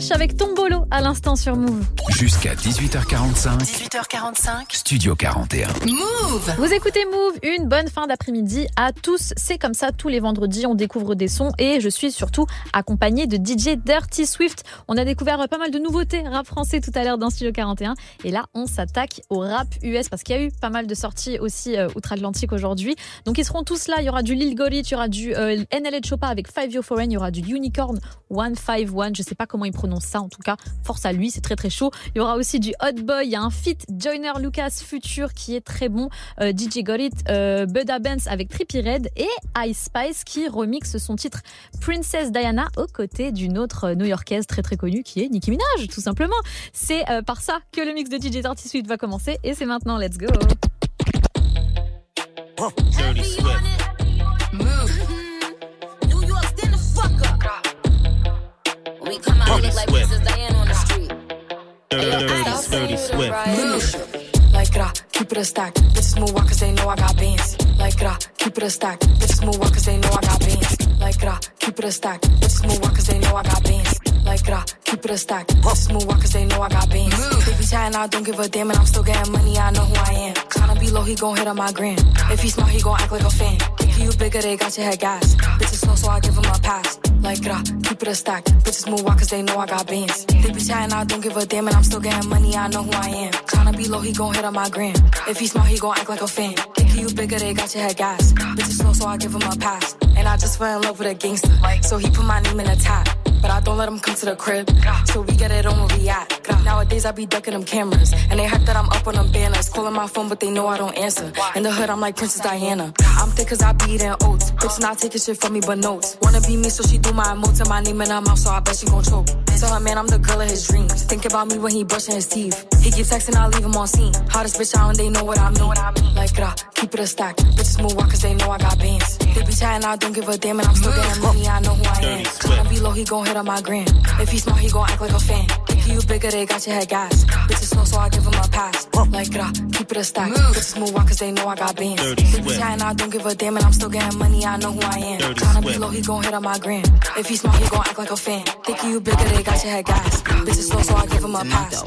Kalash avec Tombolo à l'instant sur Move. Jusqu'à 18h45. 18h45. Studio 41. Move Vous écoutez Move, une bonne fin d'après-midi à tous. C'est comme ça tous les vendredis, on découvre des sons et je suis surtout accompagnée de DJ Dirty Swift. On a découvert pas mal de nouveautés rap français tout à l'heure dans Studio 41 et là on s'attaque au rap US parce qu'il y a eu pas mal de sorties aussi euh, outre-Atlantique aujourd'hui. Donc ils seront tous là, il y aura du Lil Gorit, il y aura du euh, NLA Chopa avec Five Yo Foreign, il y aura du Unicorn 151, je sais pas comment il prononce ça en tout cas, force à lui, c'est très très chaud. Il y aura aussi du Hot Boy, il y a un feat Joyner Lucas Future qui est très bon, euh, DJ Gorit, euh, Buda Benz avec Trippie Red et Ice Spice qui remixe son titre Princess Diana aux côtés d'une autre new-yorkaise très très connue qui est Nicki Minaj tout simplement. C'est euh, par ça que le mix de DJ Dirty Swift va commencer et c'est maintenant, let's go. Dirty Swift. Dirty, Swift. Like gra, keep it a stack. Bitches move walk cause they know I got bands. Like gra, keep it a stack. Bitches move walk cause they know I got bands. Like gra, keep it a stack. Bitches move walk cause they know I got bands. Like gra, keep it a stack. Bitches move walk cause they know I got bands. They be chatting, I don't give a damn, and I'm still getting money. I know who I am. Tryna be low, he gon' hit on my gram. If he smart, he gon' act like a fan. If you bigger, they got your head gas. Bitches slow, so I give him a pass. Like gra, keep it a stack. Bitches move walk cause they know I got bands. They be chatting, I don't give a damn, and I'm still getting money. I know who I am. Tryna be low, he gon' hit on my gram. If he smart, he gon' act like a fan. If you bigger, they got your head gas. Bitches slow, so I give him a pass. And I just fell in love with a gangster. So he put my name in the top. But I don't let him come to the crib. So we get it on where we at. Nowadays I be ducking them cameras. And they hype that I'm up on them banners. Calling my phone, but they know I don't answer. In the hood, I'm like Princess Diana. I'm thick cause I be eating oats. Bitch not taking shit from me but notes. Wanna be me, so she do my emotes and my name in her mouth, so I bet she gon' choke. Tell her man I'm the girl of his dreams. Think about me when he brushing his teeth. He keep texting, I leave him on scene. Hottest bitch out and they know what I mean. Like, uh, keep it a stack. Bitches move walk cause they know I got bands. They be chatting, I don't give a damn, and I'm still getting money. I know who I am. Tryna be low, he gon' hit on my gram. If he smart, he gon' act like a fan. Think you bigger, they got your head gas. Bitches slow, so I give him a pass. Like, uh, keep it a stack. Bitches move walk cause they know I got bands. Dirty They be Swift. I don't give a damn, and I'm still getting money. I know who I am. Dirty Tryna be low, he gon' hit on my gram. If he smart, he gon' act like a fan. Think you bigger, they got your head gas. Bitches slow, so I give him a pass.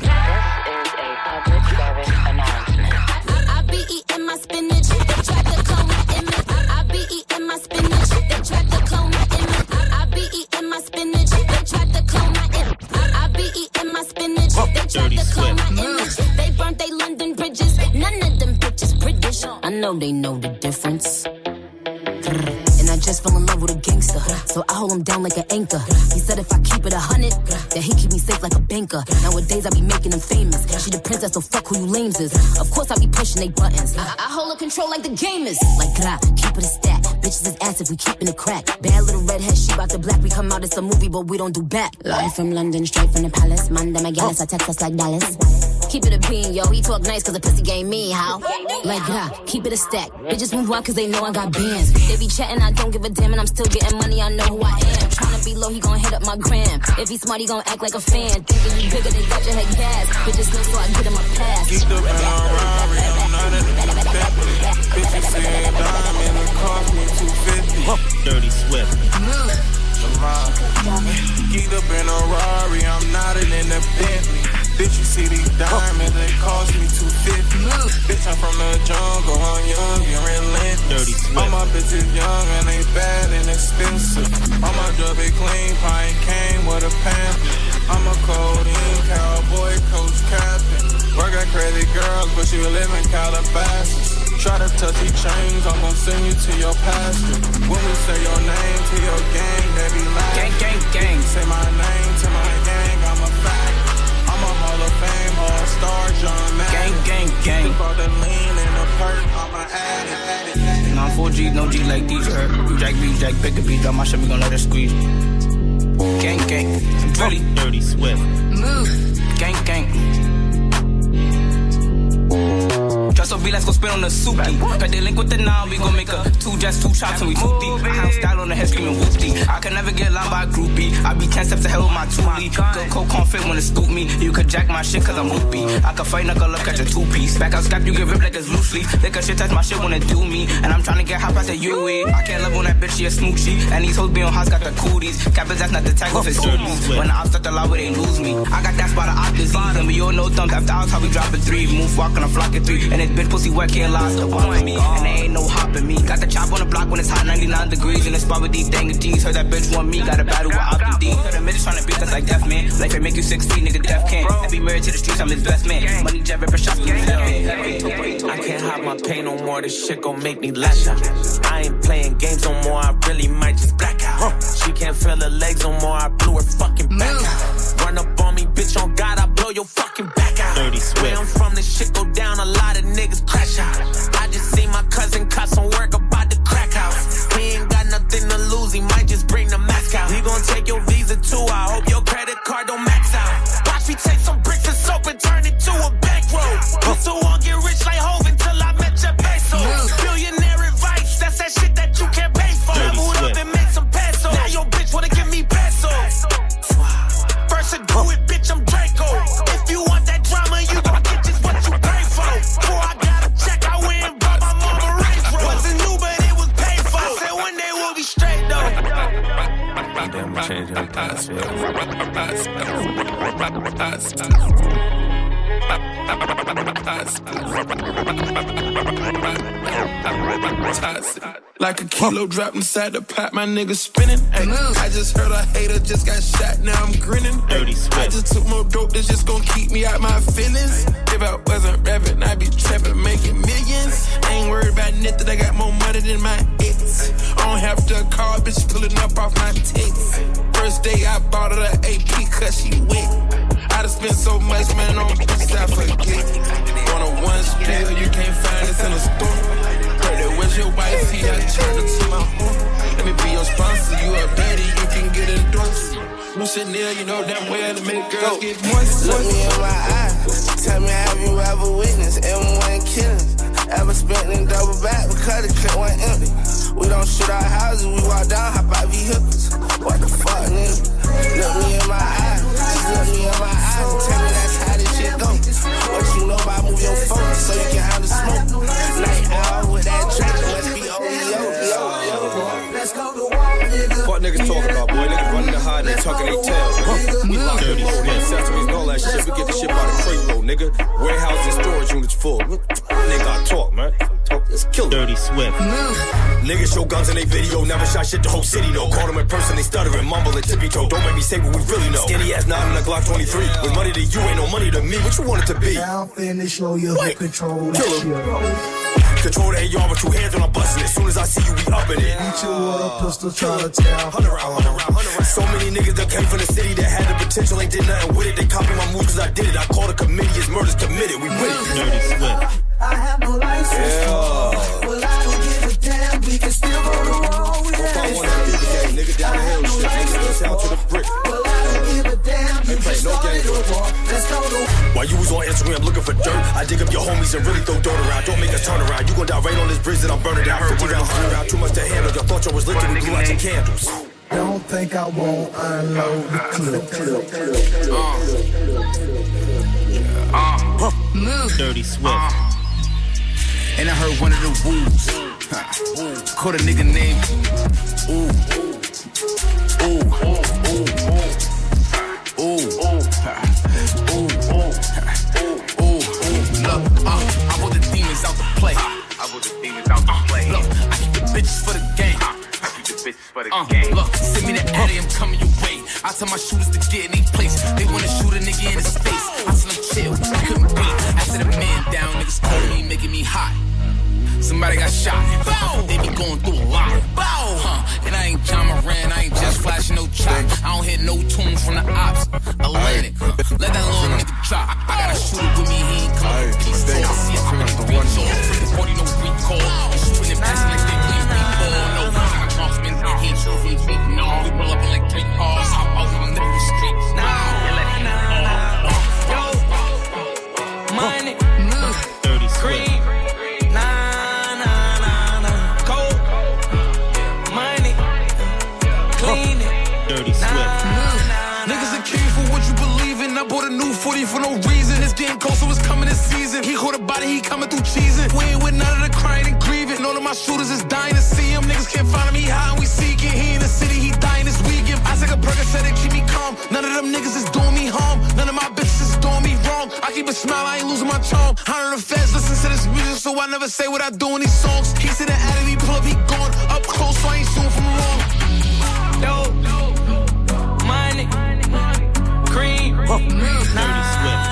I be eating my spinach. They tried to clone my image. I be eating my spinach. They tried to clone eating my spinach. They tried to clone my image. I be eating my spinach. They tried to clone my image. They burnt they London bridges. None of them bitches British. I know they know the difference. I just fell in love with a gangster. So I hold him down like an anchor. He said if I keep it a hundred, that he keep me safe like a banker. Nowadays I be making him famous. She the princess, so fuck who you lames is. Of course I be pushing they buttons. I, I hold her control like the gamers. Like keep it a stat. Bitches is ass if we keeping it crack. Bad little redhead, she bout the black. We come out, it's a movie, but we don't do back. Live from London, straight from the palace. Man, them again, I text us like Dallas. Keep it a bean, yo. He talk nice cause the pussy game me, how? Like, gra, keep it a stack. Bitches move on cause they know I got bands. They be chatting, I don't give a damn, and I'm still getting money, I know who I am. Tryna be low, he gon' hit up my gram. If he smart, he gon' act like a fan. Thinking you bigger, they got your head gas. Bitches know, so I get him a pass. Geeked up and I'm Rari, I'm not in the Bentley. Bitches saying diamond, it cost me 250. Dirty Swift. Geeked up in a Rari, I'm not in the Bentley. Bitch, you see these diamonds, they cost me 250. Bitch, I'm from the jungle, I'm young and relentless. All my bitches young and they bad and expensive. All my drug be clean, pine came with a panther. I'm a codeine cowboy, coach captain. Work at crazy girls, but you live in Calabasas. Try to touch these chains, I'm gonna send you to your pastor. When we say your name to your gang, they be laughing. Gang, gang, gang. Say my name to my gang, I'm a fact. I'm a Hall of Fame, All Star, John Madden. Gang, gang, gang. About the lean and the perk, I'm a addict. Nah, 4G, no G like these, you heard? You jack B, jack pick a beat, drop my shit, we gon' let it squeeze. Gang, gang, Drilly. Dirty Swift. Move. Gang, gang. Just so be, let's go spin on the soupy. Got the link with the nine, we gon' make a two jets, two shots, and we two deep. I have style on the head screaming whoop I can never get lined by a groupie. I be 10 steps ahead with my two lead. Good cold fit when it scoop me. You could jack my shit cause I'm loopy. I can fight, knuckle up, catch a two piece. Back out, scap, you get ripped like it's loosely. Lick a shit, touch my shit when it do me. And I'm trying to get hot past the UE. I can't love on that bitch, she a smoochie. And these hoes be on house, got the cooties. Cap his ass, not the tag off his suits. When the ops start to lie, they lose me. I got that spot of op disease. And we all know thumbs after hours, how we dropping three. Move walk on a flock three. And this bitch pussy wet, can't lie, still watching me. Oh. And there ain't no hopping me. Got the chop on the block when it's hot, 99 degrees. In the spot with these dang G's. Heard that bitch want me, got a battle with Opti D. Heard a midget trying to beat us like Death Man. Life ain't make you 16, nigga, Death can. And be married to the streets, I'm his best man. Money jet, ripper shots, I can't hide my pain no more. This shit gon' make me lash out. I ain't playing games no more. I really might just black out. She can't feel her legs no more. I blew her fucking back out. Run up on me, bitch. On God, I blow your fucking back Dirty Where I'm from, this shit go down. A lot of niggas crash out. I just see my cousin cut some work about the crack house. He ain't got nothing to lose. He might just bring the mask out. He gon' take your visa too. I hope your Like a kilo dropped inside the pot, my nigga spinning. Ay, I just heard a hater just got shot, now I'm grinning. Ay, I just took more dope that's just gonna keep me out my feelings. If I wasn't rapping, I'd be trapping, making millions. Ain't worried about nothing, I got more money than my ex. I don't have to call, bitch pulling up off my tits. First day I bought her the AP cause she wet. I done spent so much, man, on bitches I forget. On a one spill, you can't find this in a store. That was your wife, see I turned her to my home. Let me be your sponsor, you a baddie, you can get endorsed. New Chanel, you know damn well to make girls get moist. Look me in my eye. Tell me, have you ever witnessed M1 killings? Ever spent in double back because the clip went empty? We don't shoot our houses, we walk down, hop out vehicles. What the fuck, nigga? Look me in my eye. Just look me in my eyes and tell me that's how this shit go. What you know about move your phone so you can handle smoke? Night out Niggas running the they tucking they tail. Huh. We lock Dirty and load, Swift. accessories and all that shit. We get the shit by the crate load, nigga. Warehouse and storage units full. What the fuck Nigga, I talk, man. Talk, let's kill them. Dirty Swift. Niggas show guns in they video, never shot shit the whole city though. Caught them in person, they stuttering, mumbling, tippy toe. Don't make me say what we really know. Skinny ass nine in a Glock 23. With money to you, ain't no money to me. What you want it to be? Now finish, show you who control that shit. Control the AR with two hands when I'm busting it. Soon as I see you, we upping it. Beat you with a pistol, try to tell. Hunt around, hunt around, hunt around. So many niggas that came from the city that had the potential, ain't did nothing with it. They copy my moves cause I did it. I called a committee, it's murders committed. We with it. Dirty Swift. I have no license. Yeah. Well, I don't give a damn. We can still go to war with If I that. want that BB gang, nigga down the hill shit. Niggas out to the brick. Well, play no games. a war. Let's go to While you was on Instagram looking for dirt, I dig up your homies and really throw dirt around. Don't make us turn around. You gon' die right on this bridge that I'm burning down. 50 rounds, 100 round, too much to handle. Y'all thought y'all was lit till we blew out your candles. Don't think I won't unload the clip. clip, uh. Uh. Move. Dirty Swift. Uh. And I heard one of the wolves. Ha. Caught a nigga named Ooh. Ooh. Ooh. Ooh. Ooh. Uh, uh, I want the demons out to play. I want the demons out to uh, play. Look, I keep the bitches for the game. I keep the bitches for the uh, game. Look, send me the Addy, I'm coming your way. I tell my shooters to get in their place. They wanna shoot a nigga in his face. I tell them chill, I couldn't wait. I said a man down, niggas cold me, making me hot. Somebody got shot. Bow. They be going through a lot. Bow. Huh. And I ain't John Moran, I ain't just flashing no chop. I don't hit no tunes from the ops. Atlantic. Huh. Let that little nigga drop. I got a shooter with me, he ain't coming peace. I see I'm in the off. 40 no recall. You shooting and passing like they bleed people. No, I got marksmen, they ain't sure if we no. We pull up in like three cars. Hop out from the streets. Now, Yo, I bought a new 40 for no reason. It's getting cold, so it's coming this season. He caught a body, he coming through cheesing. We ain't with none of the crying and grieving. All of my shooters is dying to see him. Niggas can't find him, he high and we seeking. He in the city, he dying this weekend. I take a Percocet and keep me calm. None of them niggas is doing me harm. None of my bitches is doing me wrong. I keep a smile, I ain't losing my charm. Hundred of feds listen to this music, so I never say what I do in these songs. He said the addict, he pull up, he gone. Up close, so I ain't soon from wrong. Huh. Dirty Swift.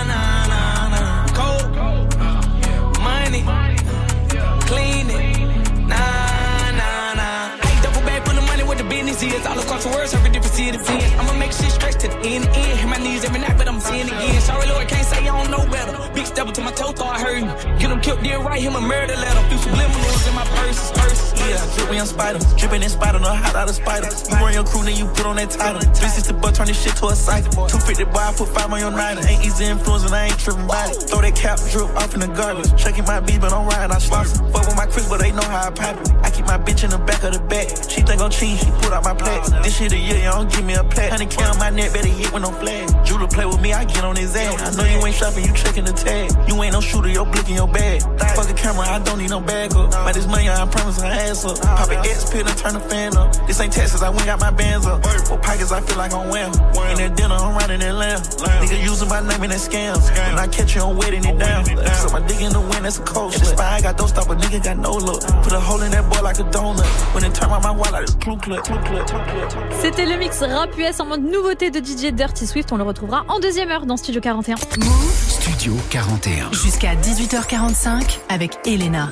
Cold. Money. Clean it. Is all across the world, serving different cities. I'ma make shit stretch to the end, end. Hit my knees every night, but I'm seeing again. Sorry, Lord, can't say I don't know better. Big step to my toe, thought hurting. Get him killed, then write him a murder letter. Few subliminals in my purses, purses. Yeah, I drip me on spider. Dripping in spider, no hot out of spider. You run your crew, then you put on that title. 360 butt, turn this shit to a cycle. 250 boy, I put five on your night. Ain't easy influence, and I ain't tripping by it. Throw that cap, drip off in the garbage. Checking my beat, but I'm riding, I it. Fuck with my crew, but they know how I pop it. I keep my bitch in the back of the back. She think I'm cheating, she put out my plaques. This shit a year, you don't give me a plaque. Honey, count my neck, better hit with no flag. Jeweler play with me, I get on his ass. I know you ain't shopping, you checking the tag. You ain't no shooter, your blick in your bag. Fuck a camera, I don't need no bag up. But this money, I promise I ass up. Pop an X pill and turn the fan up. This ain't Texas, I went got my bands up. For pockets, I feel like I'm wham. In that dinner, I'm riding that lamb. Nigga using my name in that scams. When I catch you, I'm wetting it down. So my dick in the wind, that's a cold shit. Spine got don't stop, a nigga got no look. Put a hole in that boy like a donut. When it turn on my wall like a clue. Clue clip, clue clip. C'était le mix rap US en mode nouveauté de DJ Dirty Swift. On le retrouvera en deuxième heure dans Studio 41. Studio 41. Jusqu'à 18h45 avec Elena.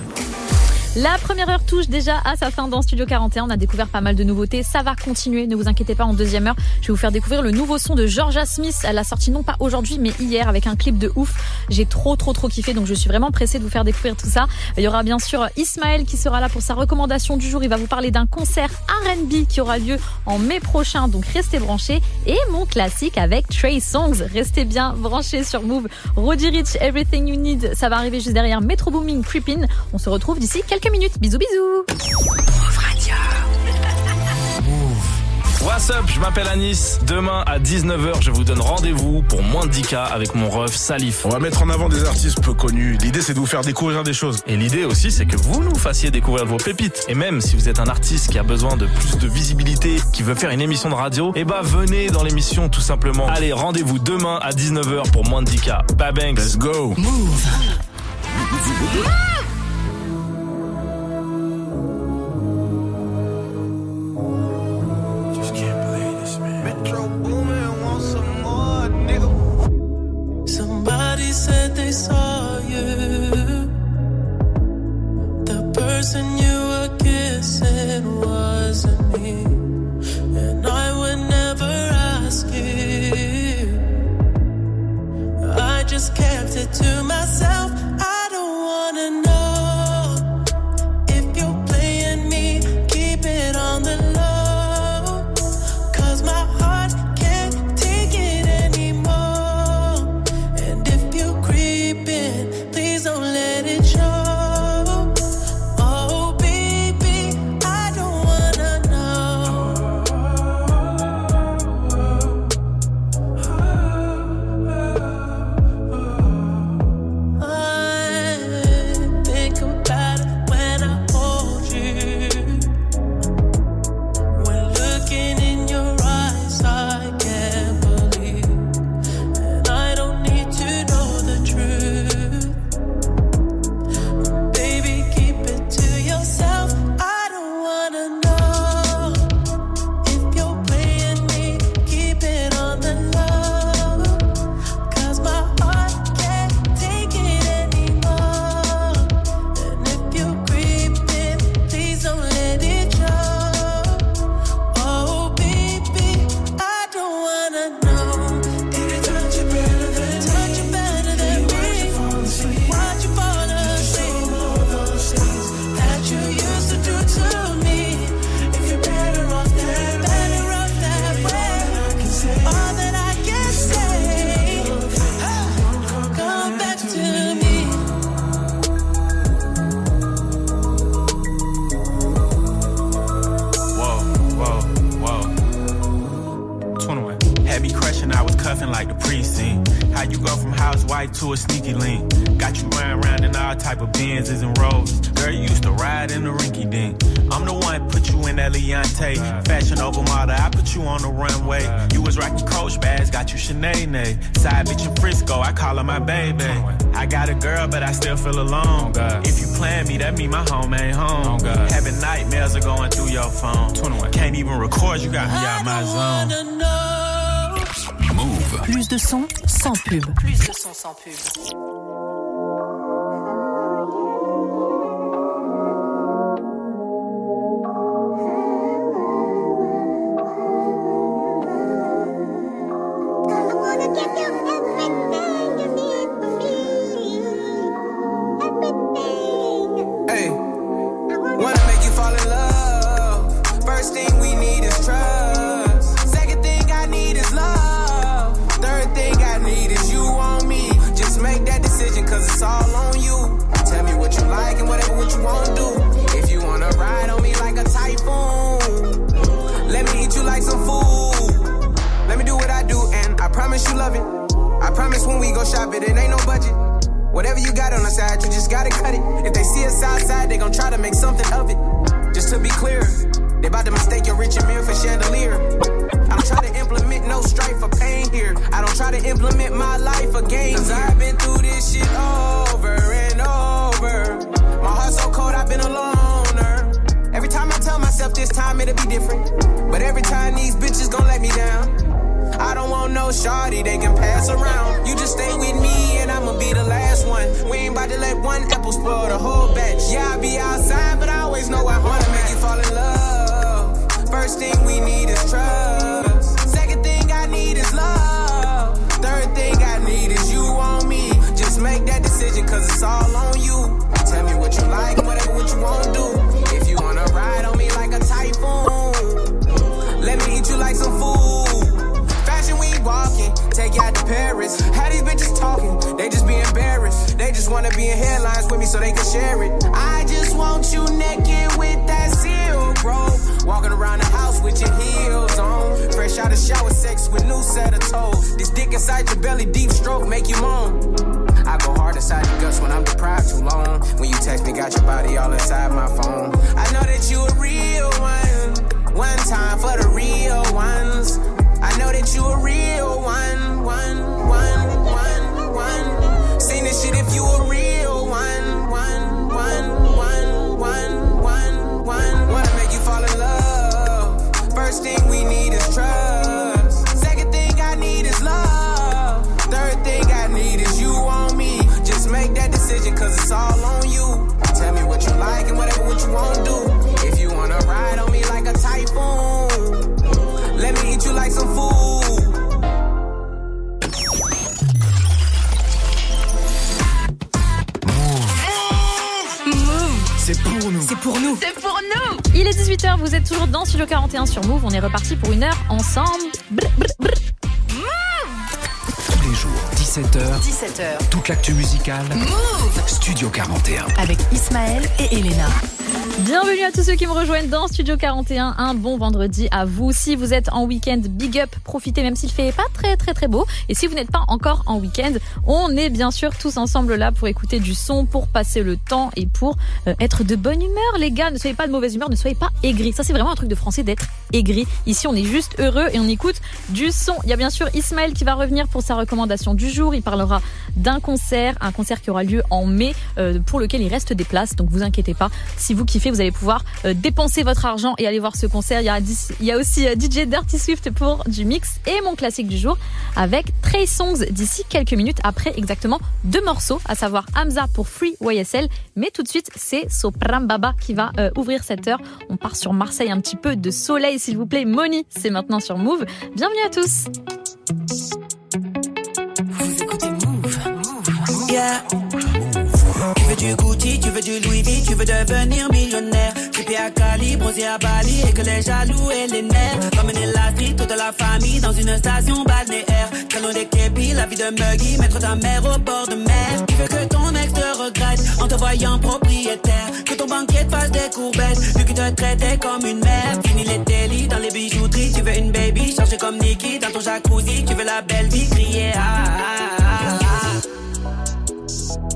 La première heure touche déjà à sa fin dans Studio 41. On a découvert pas mal de nouveautés. Ça va continuer. Ne vous inquiétez pas. En deuxième heure, je vais vous faire découvrir le nouveau son de Georgia Smith. Elle l'a sorti non pas aujourd'hui, mais hier avec un clip de ouf. J'ai trop, trop, trop kiffé. Donc, je suis vraiment pressée de vous faire découvrir tout ça. Il y aura bien sûr Ismaël qui sera là pour sa recommandation du jour. Il va vous parler d'un concert R&B qui aura lieu en mai prochain. Donc, restez branchés. Et mon classique avec Trey Songs. Restez bien branchés sur Move. Roddy Rich, Everything You Need. Ça va arriver juste derrière Metro Booming, Creepin. On se retrouve d'ici quelques minutes. Bisous, bisous. What's up, je m'appelle Anis. Demain à 19h, je vous donne rendez-vous pour moins de 10K avec mon ref Salif. On va mettre en avant des artistes peu connus. L'idée, c'est de vous faire découvrir des choses. Et l'idée aussi, c'est que vous nous fassiez découvrir vos pépites. Et même si vous êtes un artiste qui a besoin de plus de visibilité, qui veut faire une émission de radio, eh bah venez dans l'émission tout simplement. Allez, rendez-vous demain à 19h pour moins de 10K. Babanks. Let's go. Somebody said they saw you. The person you were kissing wasn't me. Your Richard Mille for chandelier. I don't try to implement no strife or pain here. I don't try to implement my life again. Cause I've been through this shit over and over. My heart's so cold, I've been a loner. Every time I tell myself this time it'll be different. But every time these bitches gon' let me down. I don't want no shawty, they can pass around. You just stay with me and I'ma be the last one. We ain't about to let one apple spoil the whole batch. Yeah, I be outside, but I always know I wanna make you fall in love. First thing we need is trust. Second thing I need is love. Third thing I need is you on me. Just make that decision, cause it's all on you. Tell me what you like, whatever what you wanna do. If you wanna ride on me like a typhoon, let me eat you like some food. Fashion we walking, take you out to Paris. How these bitches talking? They just be embarrassed. They just wanna be in headlines with me so they can share it. I just want you naked with that silk robe. Walking around the house with your heels on. Fresh out of shower, sex with new set of toes. This dick inside your belly, deep stroke, make you moan. I go hard inside your guts when I'm deprived too long. When you text me, got your body all inside my phone. I know that you a real one. One time for the real ones. I know that you a real one. one, one, one, one, one. Seen this shit if you a real First thing we need is trust. Second thing I need is love. Third thing I need is you on me. Just make that decision, cause it's all on you. Tell me what you like and whatever what you wanna do. C'est pour nous. C'est pour nous. Il est 18h, vous êtes toujours dans Studio 41 sur Move. On est reparti pour une heure ensemble. Brr, brr, brr. Tous les jours, 17h. 17h. Toute l'actu musicale. Move Studio 41. avec Ismaël et Elena. Bienvenue à tous ceux qui me rejoignent dans Studio 41. Un bon vendredi à vous. Si vous êtes en week-end, big up, profitez même s'il fait pas très très très beau. Et si vous n'êtes pas encore en week-end, on est bien sûr tous ensemble là pour écouter du son, pour passer le temps et pour euh, être de bonne humeur. Les gars, ne soyez pas de mauvaise humeur, ne soyez pas aigris. Ça c'est vraiment un truc de français d'être aigri. Ici on est juste heureux et on écoute du son. Il y a bien sûr Ismaël qui va revenir pour sa recommandation du jour. Il parlera d'un concert, un concert qui aura lieu en mai euh, pour lequel il reste des places. Donc vous inquiétez pas. Si vous kiffez, vous allez pouvoir euh, dépenser votre argent et aller voir ce concert. Il y a, il y a aussi euh, DJ Dirty Swift pour du mix et mon classique du jour avec Trey Songs d'ici quelques minutes après exactement deux morceaux, à savoir Hamza pour Free YSL. Mais tout de suite, c'est Sopram Baba qui va euh, ouvrir cette heure. On part sur Marseille, un petit peu de soleil s'il vous plaît. Moni, c'est maintenant sur Move. Bienvenue à tous. Vous écoutez Move. Yeah. Tu veux du Gucci, tu veux du Louis V, tu veux devenir millionnaire. Tu à Cali, bronzé à Bali et que les jaloux et les nerfs. Ramener la street, toute la famille dans une station balnéaire. Loin des képis, la vie de Muggy, mettre ta mère au bord de mer. Tu veux que ton ex te regrette en te voyant propriétaire. Que ton banquier te fasse des courbettes, vu qu'il te traitait comme une mère. Fini les délits dans les bijouteries, tu veux une baby, chargée comme Nikki dans ton jacuzzi. Tu veux la belle vie, crier ah, ah, ah.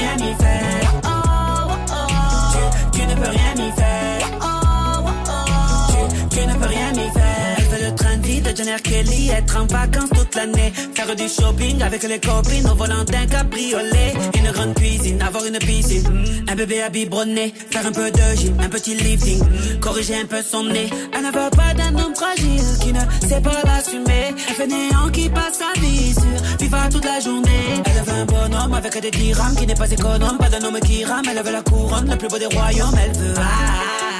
Tu, Kelly, être en vacances toute l'année. Faire du shopping avec les copines au volant d'un cabriolet. Une grande cuisine, avoir une piscine. Un bébé à biberonner, faire un peu de gym, un petit lifting. Corriger un peu son nez. Elle ne veut pas d'un homme fragile qui ne sait pas l'assumer. Un fainéant qui passe sa vie sur FIFA toute la journée. Elle veut un bonhomme avec des dirhams qui n'est pas économe. Pas d'un homme qui rame, elle veut la couronne, le plus beau des royaumes. Elle veut. Ah,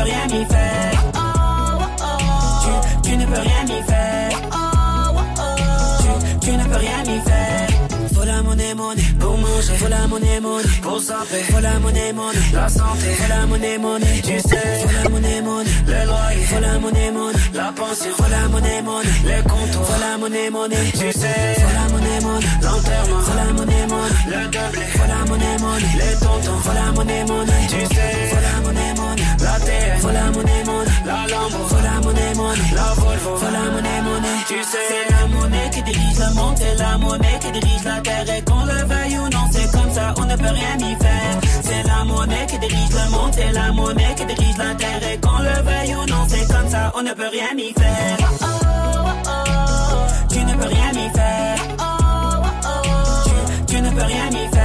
peux rien y faire. Tu, tu ne peux rien y faire. Tu, tu ne peux rien y faire. Faut la monnaie, monnaie pour manger. Faut la monnaie, monnaie pour s'appeler. Faut la monnaie, monnaie la santé. Faut la monnaie, monnaie tu sais. Faut la monnaie, monnaie le loyer. Faut la monnaie, monnaie la pension. Faut la monnaie, monnaie les comptes. Faut la monnaie, monnaie tu sais. Faut la monnaie, monnaie l'enterrement. Faut la monnaie, monnaie le doublé. Faut la monnaie, monnaie les tontons. Faut la monnaie, monnaie tu sais. Faut la monnaie, monnaie la terre. Faut la monnaie, la Lambo. Faut la monnaie, la Volvo. La monnaie, monnaie tu sais. C'est la monnaie qui dirige le monde. C'est la monnaie qui dirige la terre. Et qu'on le veuille ou non, c'est comme ça, on ne peut rien y faire. C'est la monnaie qui dirige le monde. C'est la monnaie qui dirige la terre. Et qu'on le veuille ou non, c'est comme ça, on ne peut rien y faire. Tu ne peux rien y faire. Tu, tu ne peux rien y faire.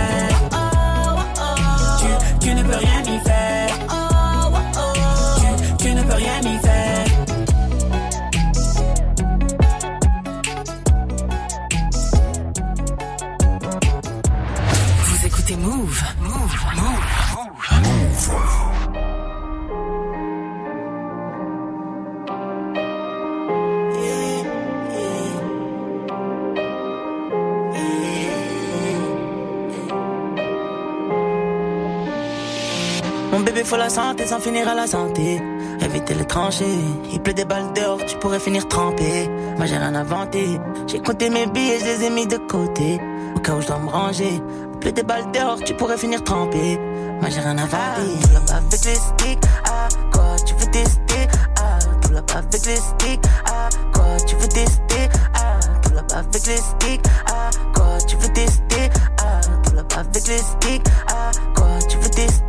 Bébé faut la santé sans finir à la santé. Éviter les tranchées, il pleut des balles dehors, tu pourrais finir trempé. Moi j'ai rien inventé, j'ai compté mes billets, je les ai mis de côté. Au cas où je dois me ranger, il pleut des balles dehors, tu pourrais finir trempé. Moi j'ai rien inventé. Pull up avec les sticks, ah quoi tu veux tester, ah pull up avec les sticks, ah quoi tu veux tester, ah pull up avec les sticks, ah quoi tu veux tester, ah pull up avec les sticks, ah quoi tu veux tester,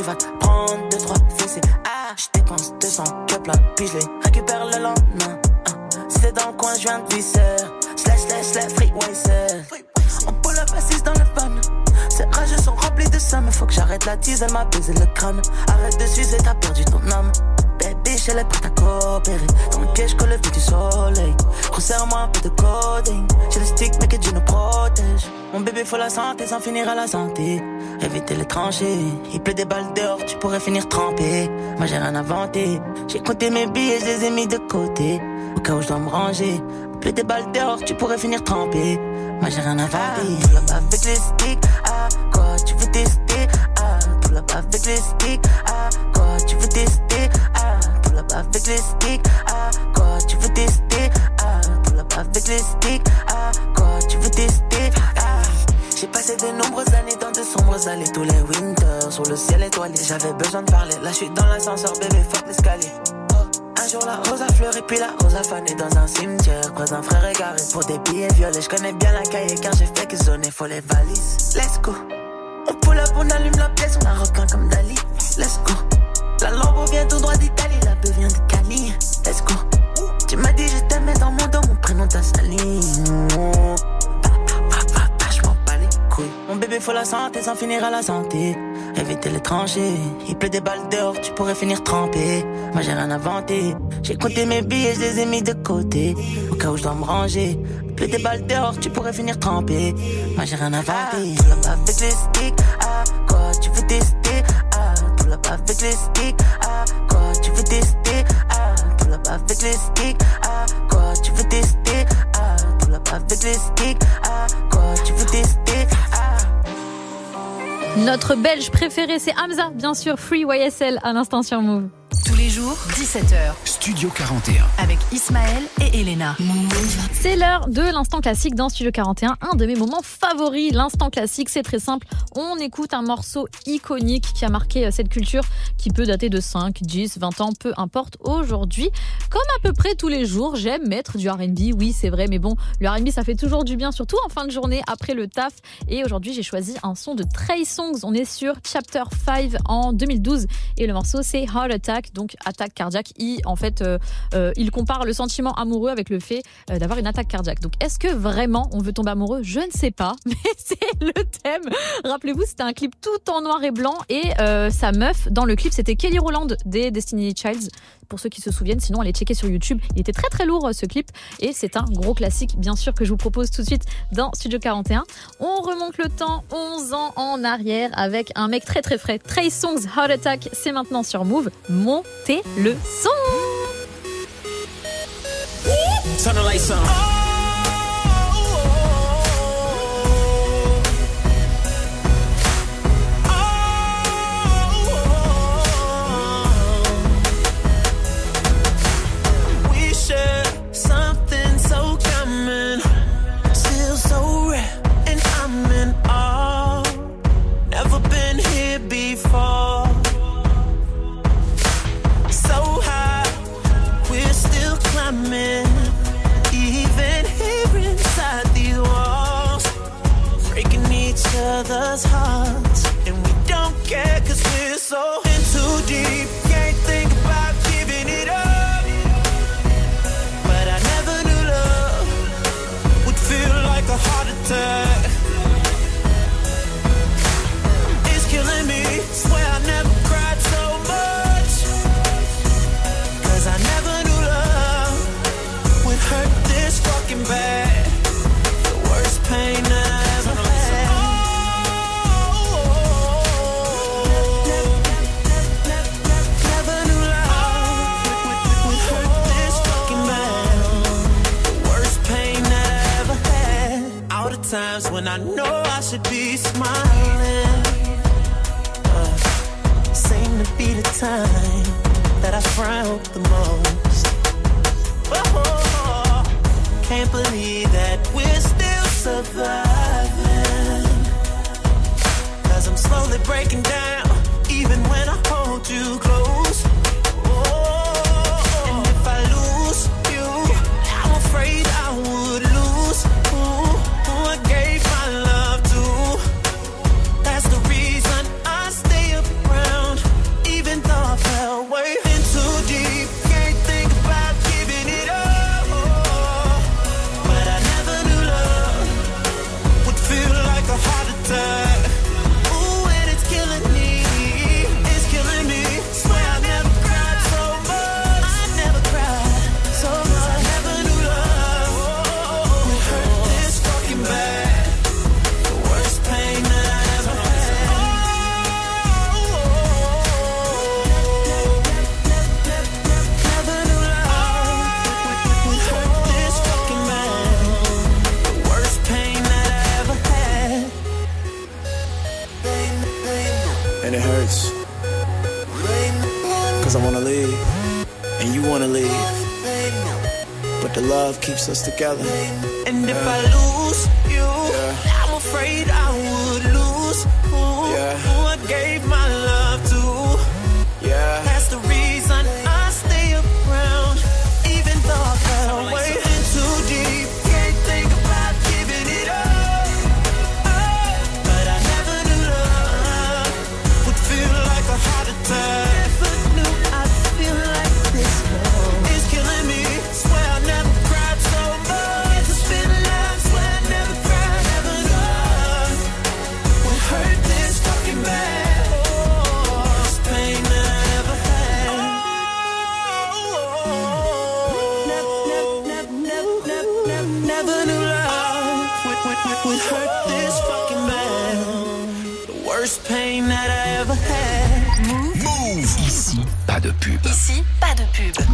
tu vas te prendre deux trois fessées, ah je dépense 200 cup là, puis je les récupère le lendemain. Si c'est dans le coin, je viens de visser, slash slash slash freeway. On pull up assise dans le van. Ces rages sont remplis de ça, mais faut que j'arrête la tease, elle m'a baisé le crâne. Arrête de sucer, t'as perdu ton âme. Elle est prête à coopérer. Dans le colle le du soleil. Resserre-moi un peu de coding. J'ai le stick, mais que Dieu nous protège. Mon bébé, faut la santé sans finir à la santé. Éviter les tranchées. Il pleut des balles dehors, tu pourrais finir trempé. Moi, j'ai rien inventé. J'ai compté mes billets, je les ai mis de côté. Au cas où je dois me ranger. Pleut des balles dehors, tu pourrais finir trempé. Moi, j'ai rien inventé. Pull up avec les sticks, ah, quoi, tu veux tester, ah, pull up avec les sticks, ah, quoi, tu veux tester, ah, avec les sticks, ah, quoi, tu veux tester, ah, pull up avec les sticks, ah, quoi, tu veux tester, ah. J'ai passé de nombreuses années dans de sombres allées, tous les winters, sur le ciel étoilé, j'avais besoin de parler, là je suis dans l'ascenseur, bébé, fuck l'escalier. Un jour la rose a fleuri puis la rose a fané dans un cimetière. Croise un frère égaré pour des billets violets. Je connais bien la cahier car j'ai fait que zoner faut les valises. Let's go. On pull up, on allume la pièce, on a requin comme Dali. Let's go La lampe vient tout droit d'Italie La rien de quali. Let's go. Tu m'as dit je t'aimais dans mon dos, mon prénom t'a sali. Mon bébé faut la santé sans finir à la santé. Éviter l'étranger, il pleut des balles dehors, tu pourrais finir trempé. Moi j'ai rien inventé, j'ai compté mes billets, je les ai mis de côté. Au cas où je dois me ranger, il pleut des balles dehors, tu pourrais finir trempé. Moi j'ai rien inventé, là avec les sticks, ah quoi tu veux tester, Notre belge préféré, c'est Hamza, bien sûr, Free YSL à l'instant sur Move. Les jours, 17h. Studio 41. Avec Ismaël et Elena. C'est l'heure de l'instant classique dans Studio 41, un de mes moments favoris. L'instant classique, c'est très simple. On écoute un morceau iconique qui a marqué euh, cette culture, qui peut dater de 5, 10, 20 ans, peu importe. Aujourd'hui, comme à peu près tous les jours, j'aime mettre du R&B. Oui, c'est vrai, mais bon, le R&B, ça fait toujours du bien, surtout en fin de journée, après le taf. Et aujourd'hui, j'ai choisi un son de Trey Songs. On est sur Chapter 5 en 2012 et le morceau, c'est Heart Attack, donc attaque cardiaque. Il, en fait, euh, euh, il compare le sentiment amoureux avec le fait euh, d'avoir une attaque cardiaque. Donc, est-ce que vraiment on veut tomber amoureux? Je ne sais pas, mais c'est le thème. Rappelez-vous, c'était un clip tout en noir et blanc et sa meuf dans le clip, c'était Kelly Rowland des Destiny Childs. Pour ceux qui se souviennent, sinon allez checker sur YouTube. Il était très très lourd euh, ce clip et c'est un gros classique, bien sûr, que je vous propose tout de suite dans Studio 41. On remonte le temps 11 ans en arrière avec un mec très très frais. Trey Songs Heart Attack, c'est maintenant sur Move. Montez le son. Other's hearts, and we don't care 'cause we're so in too deep. Times when I know I should be smiling, uh, seem to be the time that I frown the most. Oh, can't believe that we're still surviving. Cause I'm slowly breaking down, even when I hold you close. And it hurts. Cause I wanna leave, and you wanna leave. But the love keeps us together. And if I lose you, I'm afraid I would lose who, who I gave my pas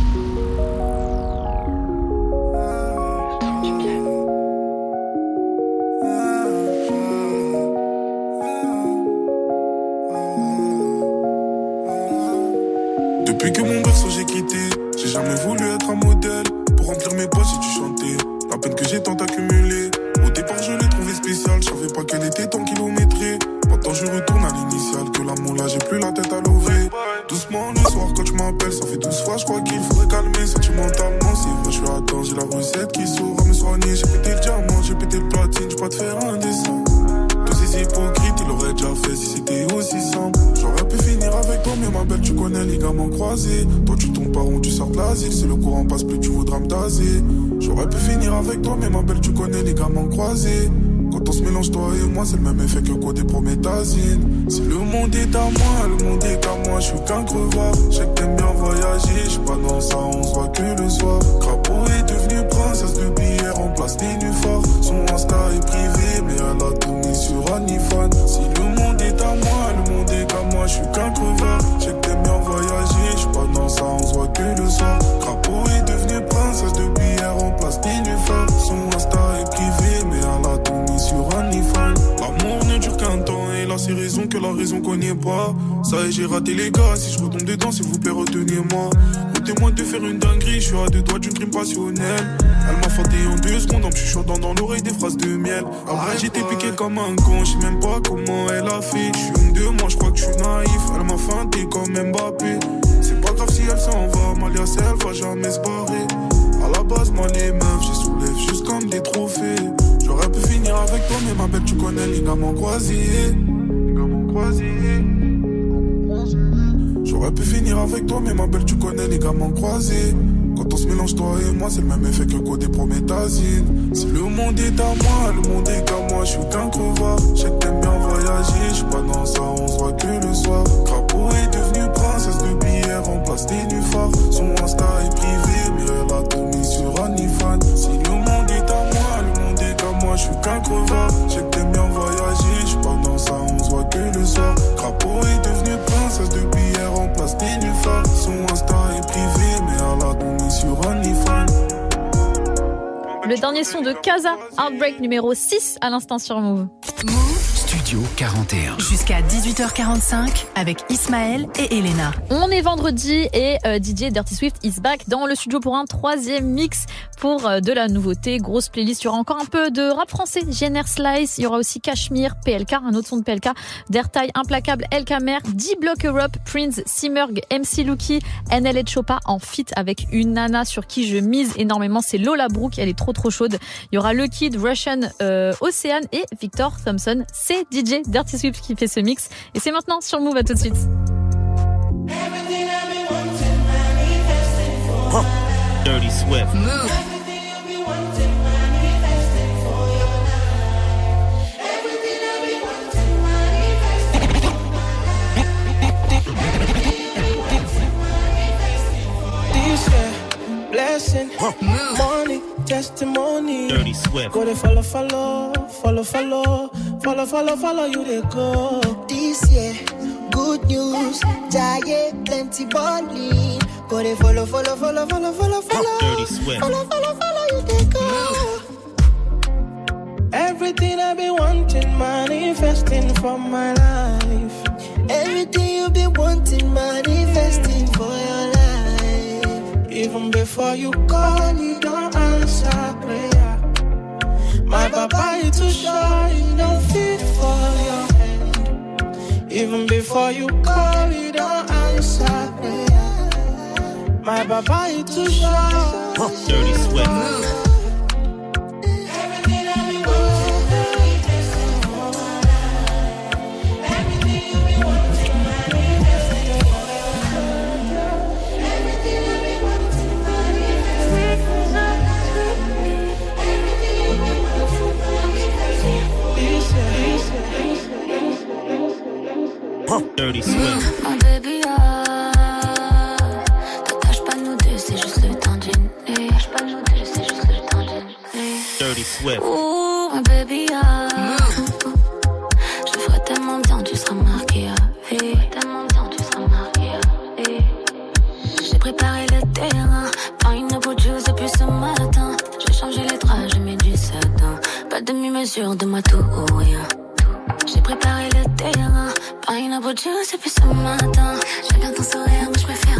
Si le courant passe plus, tu voudras me taser. J'aurais pu finir avec toi, mais ma belle, tu connais les gamins croisés. Quand on se mélange, toi et moi, c'est le même effet que côté prométhazine. Si le monde est à moi, le monde est à moi, je suis qu'un crevard. Que t'aimes bien voyager, je pas dans ça, on se voit que le soir. Crapaud est devenue princesse de billets, remplace Nénuphar. Son Insta est privé, mais elle a tout mis sur Anifan. Si le monde est à moi, le monde est à je suis qu'un crevard. Je sais que t'aimes bien voyager, je pas dans ça, on se voit que le soir. Crapaud est devenue princesse de billets, remplace Nénuphar. Son Insta est privé, mais elle a tout mis sur OnlyFans. L'amour ne dure qu'un temps et là c'est raison que la raison connaît pas. Ça y j'ai raté les gars. Si je retombe dedans, s'il vous plaît, retenez-moi. Retenez-moi de faire une dinguerie. Je suis à deux doigts d'une crime passionnelle. Elle m'a feinté en deux secondes en me chuchotant dans l'oreille des phrases de miel. Vrai, j'étais piqué comme un con. Je sais même pas comment elle a fait. Je suis une de moi, je crois que je suis naïf. Elle m'a feinté comme Mbappé. C'est pas grave si elle s'en va. Malias, elle va jamais se barrer. À la base, moi, les meufs, je soulève juste comme des trophées. J'aurais pu finir avec toi, mais ma belle, tu connais les gamins croisés. Les gamins croisés. J'aurais pu finir avec toi, mais ma belle, tu connais les gamins croisés. Quand on se mélange, toi et moi, c'est le même effet que côté prométhazine. Si le monde est à moi, le monde est qu'à moi, je suis qu'un crevard. Je sais que t'aimes bien voyager, je suis pas dans Le dernier son de Kaza, Heartbreak numéro 6 à l'instant sur Move. Studio 41. Jusqu'à 18h45 avec Ismaël et Elena. On est vendredi et euh, DJ Dirty Swift is back dans le studio pour un troisième mix pour euh, de la nouveauté. Grosse playlist. Il y aura encore un peu de rap français. Jenner Slice. Il y aura aussi Cashmere, PLK, un autre son de PLK. Dertaille, Implacable, El Kamer, D-Block Europe, Prince, Simurg, MC Lucky, NL et Chopa en fit avec une nana sur qui je mise énormément. C'est Lola Brooke. Elle est trop trop chaude. Il y aura Le Kid, Russian, euh, Océane et Victor Thompson. C'est DJ Dirty Swift qui fait ce mix. Et c'est maintenant sur Move. À tout de suite. Dirty Swift. Year, blessing, money, testimony. Dirty Swift. Go to follow, follow, follow, follow, follow, follow, follow you they go. This year, good news, giant plenty balling. Go they follow, follow, follow, follow, follow, follow. Dirty Swift. Follow, follow, follow you they go. Everything I've been wanting, manifesting from my life. Everything you've been wanting, manifesting for your life. Even before you call, you don't answer prayer. My papa is too shy, don't fit for your hand. Even before you call, you don't answer prayer. My papa is too shy. Dirty Dirty mmh. Swift. Mon baby, oh. ah, t'attaches pas nous nous deux, c'est juste le temps d'une. Dirty mon baby, ah, je ferai tellement bien, tu seras marqué à tu seras marqué à vie. J'ai préparé le terrain, pas une bout de juice depuis ce matin. J'ai changé les draps, j'ai mis du satin. Pas demi-mesure de moi, tout ou rien. J'ai préparé le terrain. Pineapple juice depuis ce matin. J'aime bien ton sourire, mais je préfère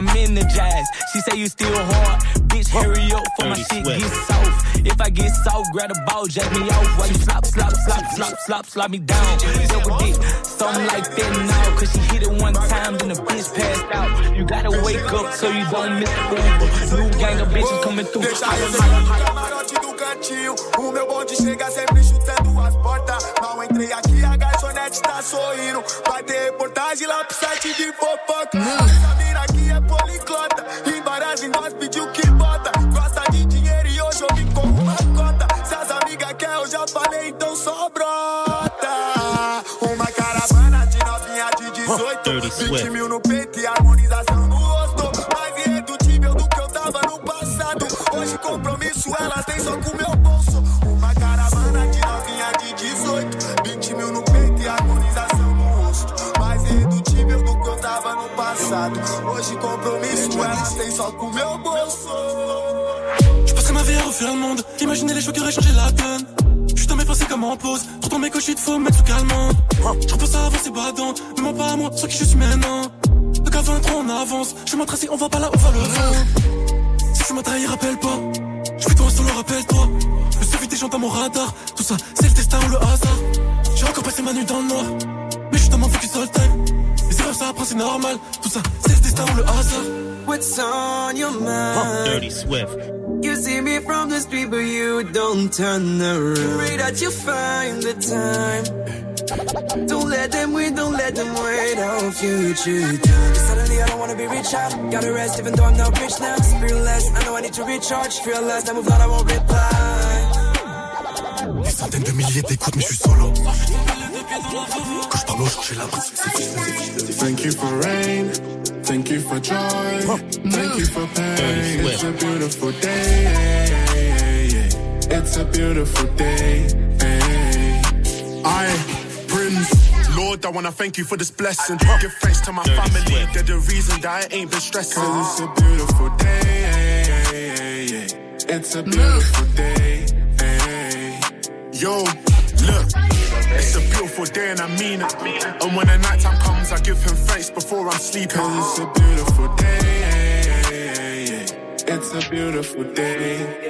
B. I'm energized. She say you still hard. Bitch, hurry up for my shit Swift. get soft. If I get soft, grab the ball, jack me off. While you slap, slap, slap, slap, slap, slap me down. Double dick, something like that now. Cause she hit it one time, then the bitch passed out. You gotta wake up so you don't miss the Uber. New gang of bitches coming through. Deixa eu ser o camarote do cantinho. O meu bonde chega sempre chutando as portas. Mal entrei aqui, a garçonete tá sorrindo. Vai ter reportagem lá pro site de fofoca. 18. Dirty 20 Swift. mil no peito e harmonização no rosto. Mais irredutível do que eu tava no passado. Hoje compromisso elas têm só com meu bolso. Uma caravana de novinha de 18. 20 mil no peito e harmonização no rosto. Mais irredutível do que eu tava no passado. Hoje compromisso elas têm só com meu bolso. Je passerai ma vie à refaire le monde. Imaginer les choix qui auraient changé la donne. Je suis mes pensées comme en pause. Pourtant mes cochits, faut mettre sous calmant. Je repense à avancer badant. Ne mens pas à moi, sur qui je suis maintenant. Le qu'à 23 on avance. Je vais tracé, on va pas là, on va le vent. Si tu m'as trahi, rappelle pas. Je fais toi solo, rappelle-toi. Le suivi des gens dans mon radar. Tout ça, c'est le destin ou le hasard. J'ai encore passé ma nuit dans le noir. Mais je suis dans mon focus all time. Les erreurs, ça apprend, c'est normal. Tout ça, c'est le destin ou le hasard. What's on your mind? Dirty Swift. See me from the street, but you don't turn around. Pray that you find the time. Don't let them win, don't let them wait our future time. Suddenly I don't wanna be rich out. Gotta rest even though I'm not rich now. Spirit I know I need to recharge. Feel less, I move on, I won't reply. Des centaines de milliers d'écoutes, mais je suis solo. Quand je parle aux gens, j'ai l'impression que c'est. Thank you for rain. Thank you for joy. Thank you for pain. It's a beautiful day. It's a beautiful day. I, Prince, Lord, I wanna thank you for this blessing. Give thanks to my family, they're the reason that I ain't been stressing. Cause it's a beautiful day. It's a beautiful day. Yo, look, it's a beautiful day and I mean it. And when the night time comes, I give him thanks before I'm sleeping. Cause it's a beautiful day. It's a beautiful day.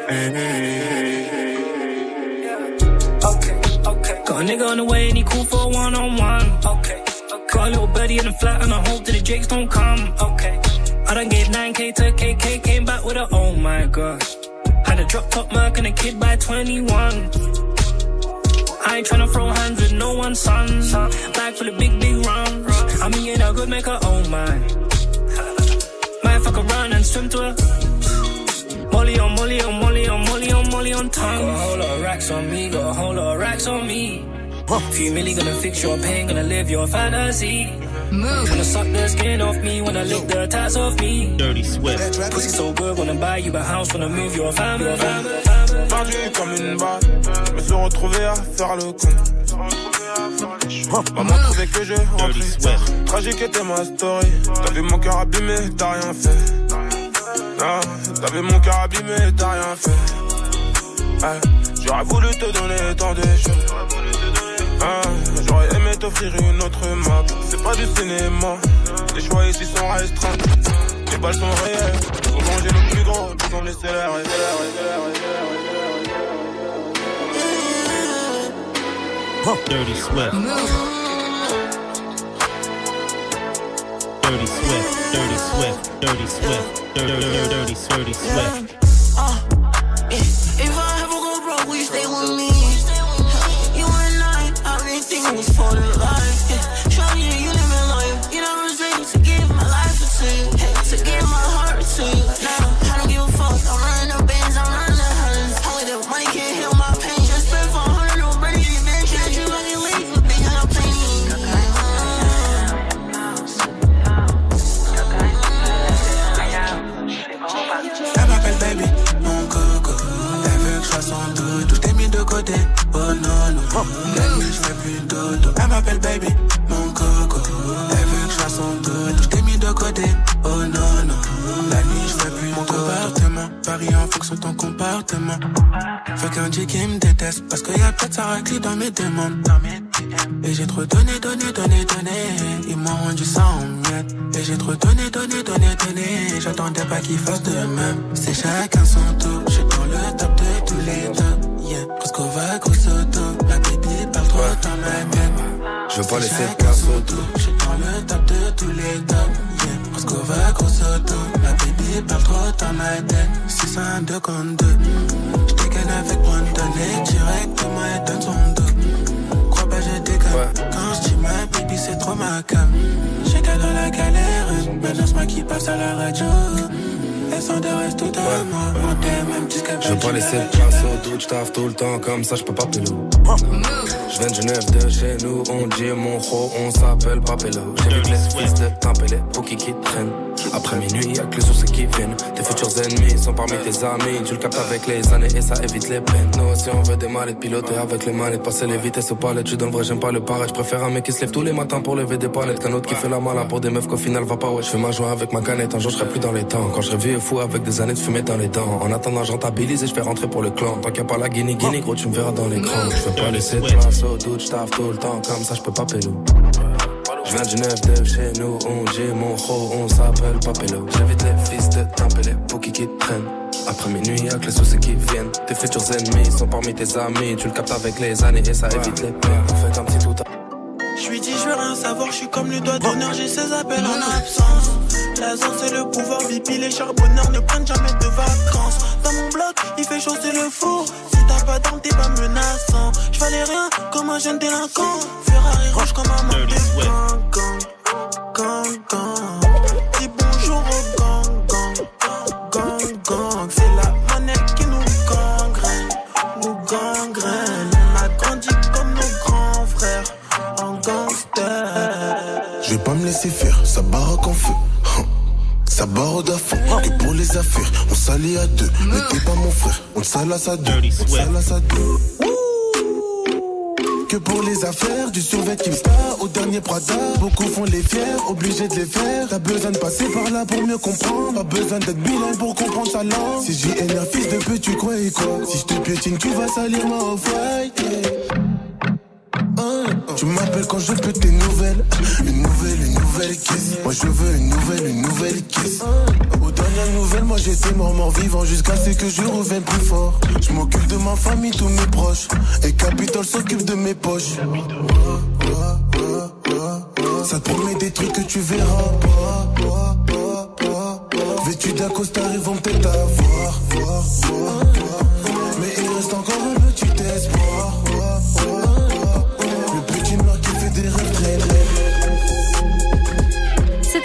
Got a nigga on the way and he cool for a one on one. Okay. Got a little birdie in the flat and I hope that the jakes don't come. Okay. I done gave 9k to KK, came back with a oh my gosh. Had a drop top mark and a kid by 21. I ain't tryna throw hands with no one, son. Bag full of big, big rounds. I mean, yeah, that good make a oh my. Might fuck around and swim to it. Molly on Molly on Molly on Molly on Molly on tongue. Got a whole lot of racks on me, got a whole lot of racks on me. Few milli gonna fix your pain, gonna live your fantasy. Move. Wanna suck the skin off me, wanna lick the tats off me. Dirty Swift. Pussy so good, wanna buy you a house, wanna move your family. Your family, family. Perdu comme une balle, me suis retrouvé à faire le con. Maman trouvait que je rentrais. Tragique était ma story. T'as vu mon cœur abîmé, t'as rien fait. Ah, T'as vu mon cœur abîmé, t'as rien fait. Ah, J'aurais voulu te donner tant de choses. Ah, J'aurais aimé t'offrir une autre map. C'est pas du cinéma. Les choix ici sont restreints. Les balles sont réelles. Faut manger le plus gros, puis on laisser l'air. Dirty Swift. Dirty Swift. Dirty Swift. Dirty Swift. Dirty, dirty, dirty, dirty Swift. Uh. If I ever go broke, will you stay with me? You and I, everything was for the life. Yeah. Shawty, you live in life. You know it's ready to give my life to you. Hey, to give my heart to you. Now, I don't give a fuck. I'm running the bands, I'm running the hundreds. Only the money can't heal my pain. Just spend 400 on Brady, you been can't you let me leave? But bitch, I'm Elle m'appelle baby, mon coco. Elle veut que je fasse son dodo. Je t'ai mis de côté, oh non, non. La Elle m'appelle baby, mon coco. Elle veut que je fasse son dodo. Je t'ai mis de côté, oh non, non. La nuit, je fais plus mon comportement. Paris en fonction de ton comportement. Faut qu'un G qui me déteste. Parce qu'il y a peut-être réclit dans mes demandes. Et j'ai trop donné, donné, donné, donné. Ils m'ont rendu ça en miettes. Et j'ai trop donné, donné, donné, donné. J'attendais pas qu'ils fassent de même. C'est chacun son tour. J'suis dans le top de tous les tops. Yeah. Presque va grosso auto. La trop dans tête. Je veux pas laisser de Chacun place son tour. J'suis dans le top de tous les tops. Yeah. Presque va grosso auto. La baby parle trop dans ma tête. 6 1 2 contre 2. J'dégaine avec point de données. Directement, elle donne son dos. Crois pas, je déconne. Quand je dis ma baby, c'est trop ma cam. J'étais dans la galère. Maintenant, moi qui passe à la radio. Reste tout à moi. Je veux pas laisser de place au doute, j'taffe tout le temps comme ça, j'peux pas pélo. Je viens de Genève de chez nous, on dit mon ho, on s'appelle Papelo. J'évite les fils de Tampélé, pour qui qui traînent. Après minuit, y'a que les sources qui viennent. Tes futurs ennemis sont parmi tes amis. Tu le captes avec les années et ça évite les peines. Nous aussi, on veut démarrer de piloter avec les manettes, passer les vitesses au palais. Tu donnes vrai, j'aime pas le paraître. Je préfère un mec qui se lève tous les matins pour lever des palettes qu'un autre qui fait la mala pour des meufs qu'au final va pas. Ouais, je fais ma joie avec ma canette. Un jour, je serai plus dans les temps. Quand je vieux fou avec des années de fumée dans les dents. En attendant, je rentabilise et je fais rentrer pour le clan. Tant qu'il a pas la guinée, guinée, gros, tu me verras dans l'écran. Je veux pas laisser de place au tout le temps. Comme ça, je peux pas pélo. Je viens du neuf de chez nous, on dit mon ho, on s'appelle Papelo. J'invite les fils de Tampélé pour qui qui traînent. Après minuit, y'a que les soucis qui viennent. Tes futurs ennemis sont parmi tes amis. Tu le captes avec les années et ça évite les peines. Fait, un petit tout à Je lui dis je veux rien savoir, je suis comme le doigt d'honneur, j'ai ses appels en absence. La zone c'est le pouvoir, VIP les charbonneurs ne prennent jamais de vacances. Dans mon bloc, il fait chaud, c'est le four. Si t'as pas d'arme, t'es pas menaçant. Je valais rien comme un jeune délinquant. Ferrari rouge comme un de gang, gang, gang, gang. Dis bonjour au gang, gang, gang, gang. C'est la manette qui nous gangrène, nous gangrène. On a grandi comme nos grands frères en gangster. Je vais pas me laisser faire, ça baraque en feu. Ça barre à fond, que pour les affaires, on s'allie à deux. Mais t'es pas mon frère, on le salace à deux. On à deux. Que pour les affaires, du survêt Kimstar au dernier Prada. Beaucoup font les fiers, obligés de les faire. T'as besoin de passer par là pour mieux comprendre. Pas besoin d'être bilingue pour comprendre sa langue. Si j'ai énerve, fils de pute, tu et quoi? Si je te piétine, tu vas salir ma off-white. Tu m'appelles quand je peux tes nouvelles. Une nouvelle, une nouvelle caisse. Moi je veux une nouvelle, une nouvelle caisse. Aux dernières nouvelles, moi j'étais mort, mort vivant jusqu'à ce que je revienne plus fort. Je m'occupe de ma famille, tous mes proches. Et Capitol s'occupe de mes poches. Ça te promet des trucs que tu verras pas. Vêtu d'un costard, ils vont peut-être avoir. voir, voir. Mais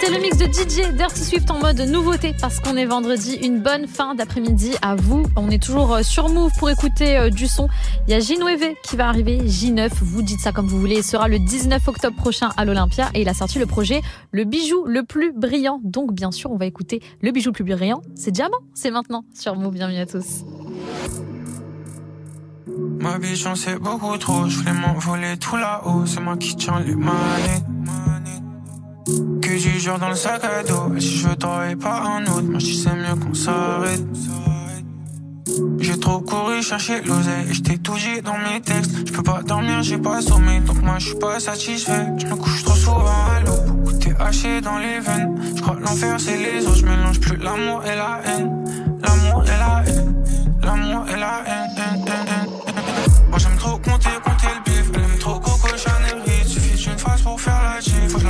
C'était le mix de DJ Dirty Swift en mode nouveauté parce qu'on est vendredi. Une bonne fin d'après-midi à vous. On est toujours euh, sur Move pour écouter euh, du son. Il y a J9 qui va arriver. J9, vous dites ça comme vous voulez. Il sera le 19 octobre prochain à l'Olympia et il a sorti le projet Le bijou le plus brillant. Donc bien sûr, on va écouter le bijou le plus brillant. C'est Diamant. C'est maintenant sur Move. Bienvenue à tous. Ma beaucoup trop, je voulais m'envoler tout là-haut, c'est moi qui tiens les manettes. Que j'ai jure dans le sac à dos, et si je travaille pas un autre, moi je c'est mieux qu'on s'arrête. J'ai trop couru chercher l'oseille, et j't'ai tout dit dans mes textes. Je peux pas dormir, j'ai pas sommeil, donc moi je suis pas satisfait. Je me couche trop souvent à l'eau, beaucoup t'es haché dans les veines. Je crois l'enfer c'est les autres, je mélange plus l'amour et la haine. L'amour et la haine, l'amour et la haine.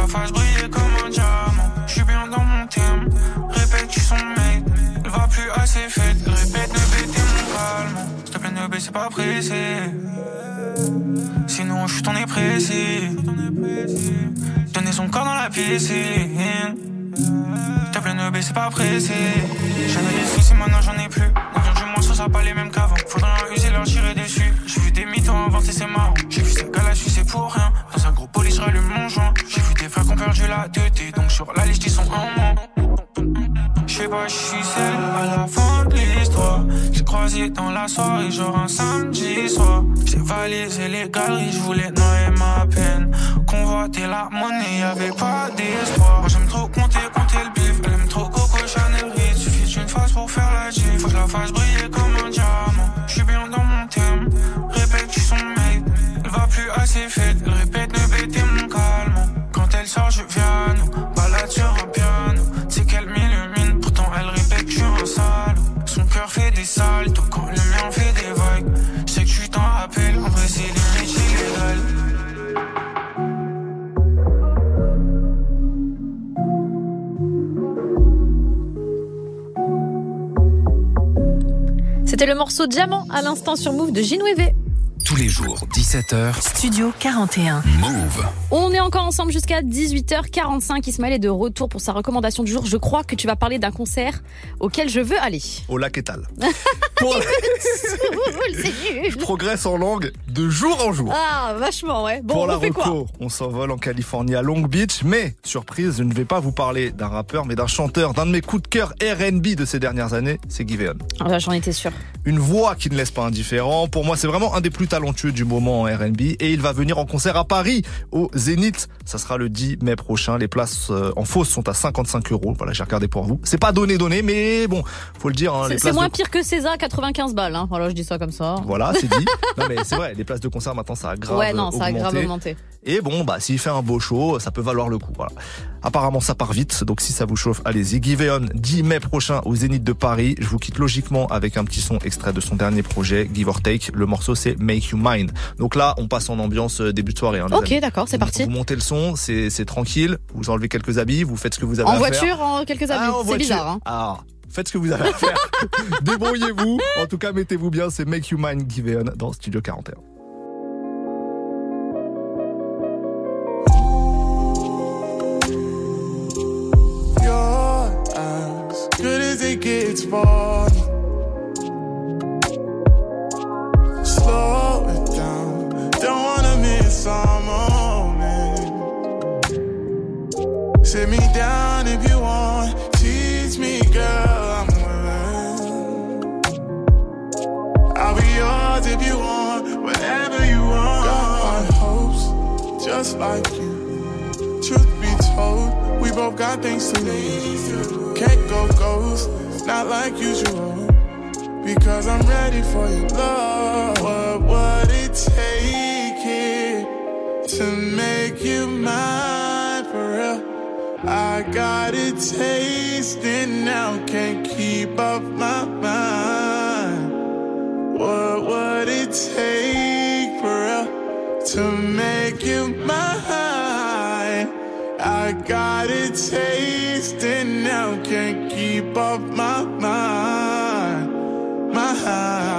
La fasse briller comme un diamant. J'suis bien dans mon thème. Répète, tu son mec. Elle va plus assez faite. Répète, ne bêtez mon calme. S'il te plaît, ne baissez pas pressé. Sinon, je suis ton pressé. Donner son corps dans la piscine. S'il te plaît, ne baissez pas pressé. J'avais des soucis, maintenant j'en ai plus. Ça pas les mêmes qu'avant. Faudra user leur tirer dessus. J'ai vu des mythos inventer, c'est marrant. J'ai vu ces gars-là, c'est pour rien. Dans un gros police, rallume mon joint. J'ai vu des frères qui ont perdu la tête. Donc sur la liste, ils sont en moins. J'sais pas, j'suis celle à la fin de l'histoire. J'ai croisé dans la soirée, genre un samedi soir. J'ai valisé les galeries, j'voulais noyer ma peine. Convoiter la monnaie, y'avait pas d'espoir. Moi j'aime trop compter, compter le bif. Pour faire la G. Faut que je la fasse briller comme un diamant. J'suis bien dans mon thème. Répète, tu son mec. Elle va plus assez faite. Elle répète, ne bêtez mon calme. Quand elle sort, je viens nous. Balade sur un piano. C'est qu'elle m'illumine. Pourtant, elle répète que je suis un sale. Son cœur fait des saltos quand le mien C'était le morceau Diamant à l'instant sur Move de J9. Tous les jours, 17h, Studio 41. Move. On est encore ensemble jusqu'à 18h45. Ismaël est de retour pour sa recommandation du jour. Je crois que tu vas parler d'un concert auquel je veux aller. Au lac Étal. Nul. Je progresse en langue de jour en jour. Ah, vachement, ouais. Bon, Pour la on fait quoi reco, on s'envole en Californie à Long Beach, mais surprise, je ne vais pas vous parler d'un rappeur, mais d'un chanteur, d'un de mes coups de cœur R&B de ces dernières années, c'est Giveon. Ah, bah, J'en étais sûr. Une voix qui ne laisse pas indifférent. Pour moi, c'est vraiment un des plus talentueux du moment en R&B et il va venir en concert à Paris au Zénith. Ça sera le 10 mai prochain. Les places euh, en fausse sont à 55 euros. Voilà, j'ai regardé pour vous. C'est pas donné donné, mais bon, faut le dire. hein, C'est moins de- pire que César, 95 balles. Hein. Voilà, je dis ça comme ça. Voilà, c'est dit. non mais c'est vrai, les places de concert maintenant ça a grave ouais, non, ça a grave augmenté. augmenté. Et bon, bah s'il fait un beau show, ça peut valoir le coup. Voilà. Apparemment, ça part vite, donc si ça vous chauffe, allez-y. Giveon, 10 mai prochain au Zénith de Paris. Je vous quitte logiquement avec un petit son extrait de son dernier projet, Give or Take. Le morceau c'est Make You Mine. Donc là, on passe en ambiance euh, début de soirée. hein, Ok, d'accord, c'est Vous- parti. Vous montez le son, c'est tranquille. Vous enlevez quelques habits, vous faites ce que vous avez En à voiture, faire. en quelques habits. Ah, en c'est bizarre. Hein. Ah, faites ce que vous avez à faire. Débrouillez-vous. En tout cas, mettez-vous bien. C'est Make You Mine Giveon dans Studio 41. You're as good as it gets for Sit me down if you want, teach me, girl, I'm willing. I'll be yours if you want, whatever you want. Got high hopes, just like you. Truth be told, we both got things to lose. Can't go ghost, not like usual. Because I'm ready for your love. What would it take here to make you mine for real? I got a taste and now can't keep off my mind. What would it take for to make you mine? I got a taste and now can't keep off my mind. Mind.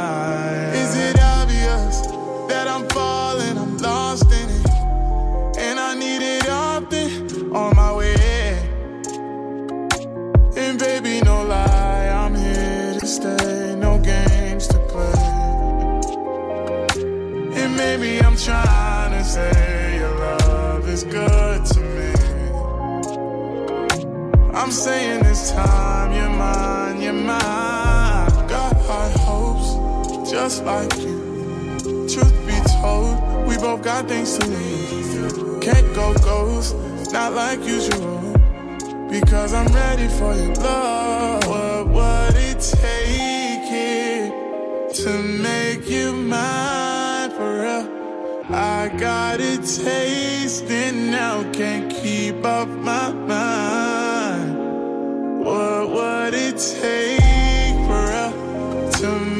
Stay. No games to play. And maybe I'm trying to say your love is good to me. I'm saying this time you're mine, you're mine. Got high hopes, just like you. Truth be told, we both got things to lose. Can't go ghost, not like usual. Because I'm ready for your love. What would it take it to make you mine for real? I got it tasting now, can't keep up my mind. What would it take for real to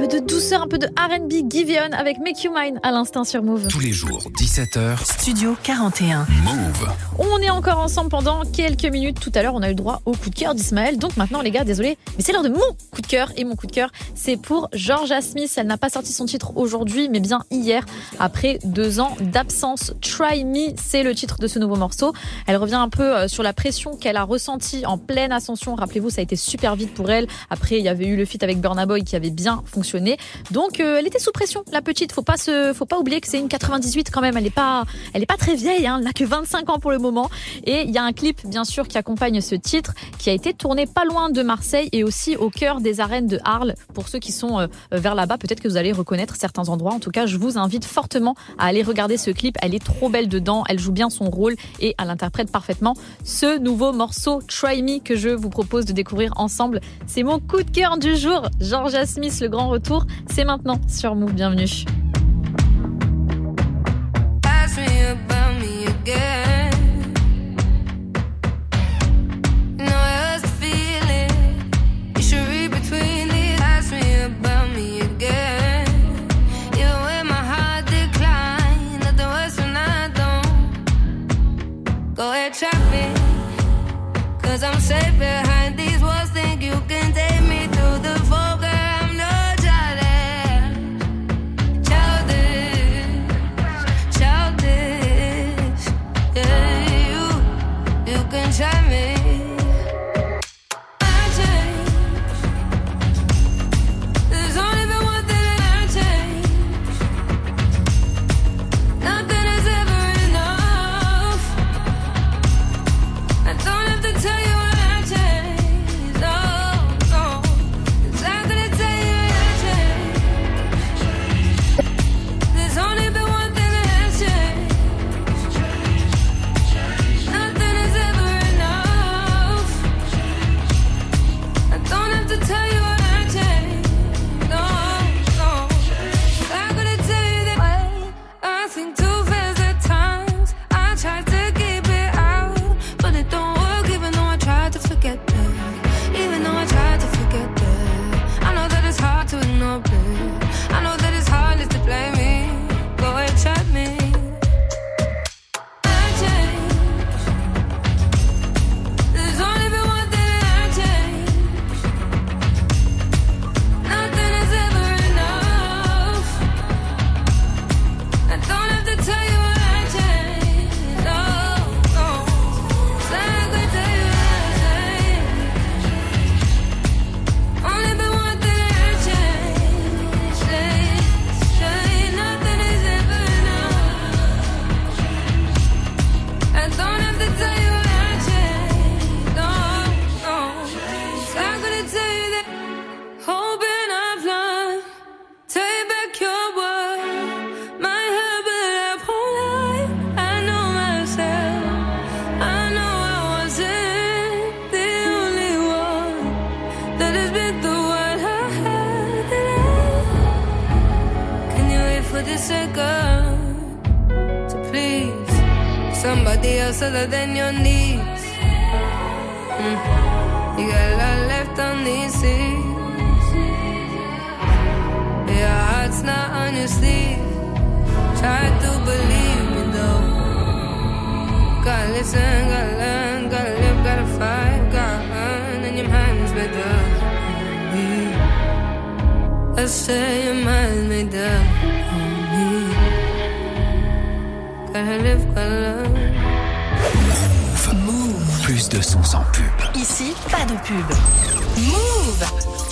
peu de douceur, un peu de R&B, Give On avec Make You Mine à l'instant sur Move. Tous les jours, 17h. Studio 41. Move. On est encore ensemble pendant quelques minutes. Tout à l'heure, on a eu le droit au coup de cœur d'Ismaël. Donc maintenant, les gars, désolé, mais c'est l'heure de mon coup de cœur. Et mon coup de cœur, c'est pour Georgia Smith. Elle n'a pas sorti son titre aujourd'hui, mais bien hier, après deux ans d'absence. Try Me, c'est le titre de ce nouveau morceau. Elle revient un peu euh, sur la pression qu'elle a ressentie en pleine ascension. Rappelez-vous, ça a été super vite pour elle. Après, il y avait eu le feat avec Burna Boy qui avait bien fonctionné. Donc, euh, elle était sous pression, la petite. Faut pas faut pas oublier que c'est une 98 quand même. Elle est pas, elle est pas très vieille. Hein. Elle n'a que 25 ans pour le moment. Et il y a un clip, bien sûr, qui accompagne ce titre, qui a été tourné pas loin de Marseille et aussi au cœur des arènes de Arles. Pour ceux qui sont euh, vers là-bas, peut-être que vous allez reconnaître certains endroits. En tout cas, je vous invite fortement à aller regarder ce clip. Elle est trop belle dedans. Elle joue bien son rôle et elle interprète parfaitement ce nouveau morceau Try Me que je vous propose de découvrir ensemble. C'est mon coup de cœur du jour. Georgia Smith, le grand C'est maintenant sur Move. Bienvenue. Know listen, gotta learn, gotta live, gotta fight, gotta earn, and your mind's better. I say your mind's made up on me. Gotta live, gotta love. Plus de sons sans pub. Ici, pas de pub. Move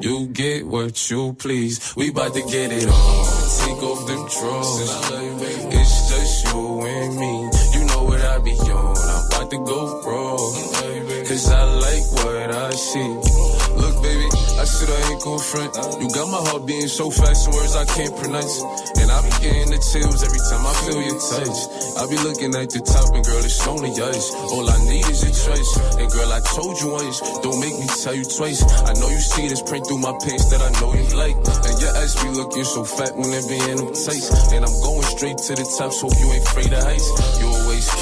You get what you please. We bout to get it on. Take off them drawers. It's just you and me. You know what I be on. I'm about to go raw. Cause I like what I see. Baby, I ain't gon' front. You got my heart beating so fast, some words I can't pronounce. And I be getting the chills every time I feel your touch. I be looking at the top, and girl, it's only us. All I need is your choice. And girl, I told you once, don't make me tell you twice. I know you see this print through my pants that I know you like. And your ass be looking so fat when it be in them tights. And I'm going straight to the top, so you ain't afraid of heights. You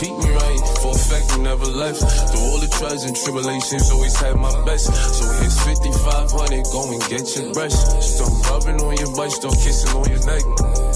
keep me right, for a fact you never left. Through all the trials and tribulations, always had my best. So here's 5500, go and get your brush. Start rubbing on your butt, start kissing on your neck.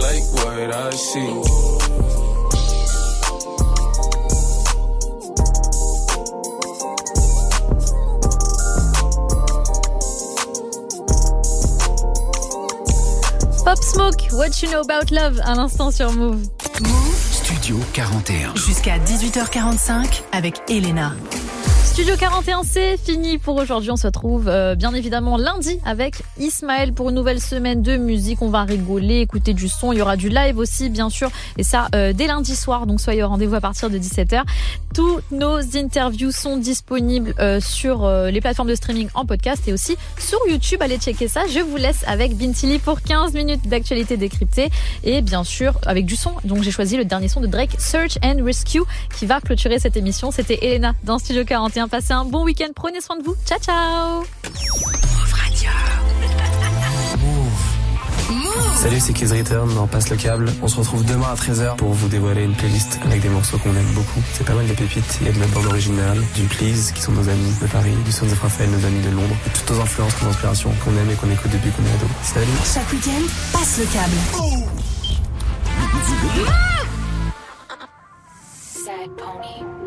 I see. Pop Smoke, What You Know About Love, à l'instant sur Move. Studio 41. Jusqu'à 18h45 avec Elena. Studio 41, c'est fini pour aujourd'hui. On se retrouve euh, bien évidemment lundi avec Ismaël pour une nouvelle semaine de musique. On va rigoler, écouter du son. Il y aura du live aussi, bien sûr. Et ça, euh, dès lundi soir. Donc soyez au rendez-vous à partir de 17h. Tous nos interviews sont disponibles euh, sur euh, les plateformes de streaming en podcast et aussi sur YouTube. Allez checker ça. Je vous laisse avec Bintili pour 15 minutes d'actualité décryptée. Et bien sûr, avec du son. Donc j'ai choisi le dernier son de Drake, Search and Rescue, qui va clôturer cette émission. C'était Elena dans Studio 41. Passez un bon week-end. Prenez soin de vous. Ciao, ciao. Salut, c'est Kiz Return dans Passe le câble. On se retrouve demain à 13h pour vous dévoiler une playlist avec des morceaux qu'on aime beaucoup. C'est pas mal de pépites. Il y a de la bande originale, du Please, qui sont nos amis de Paris, du Sons of Raphaël, nos amis de Londres, et toutes nos influences, nos inspirations qu'on aime et qu'on écoute depuis qu'on est ado. Salut. Chaque week-end, passe le câble. Sad pony.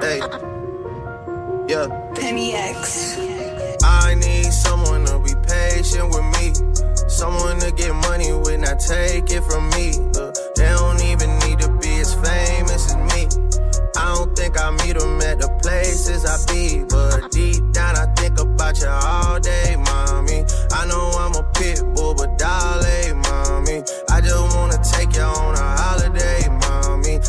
Hey. Yeah. Penny X. I need someone to be patient with me. Someone to get money with, not take it from me. Uh, they don't even need to be as famous as me. I don't think I meet them at the places I be. But deep down, I think about you all day, mommy. I know I'm a pit bull, but darling, mommy. I just wanna take you on a holiday,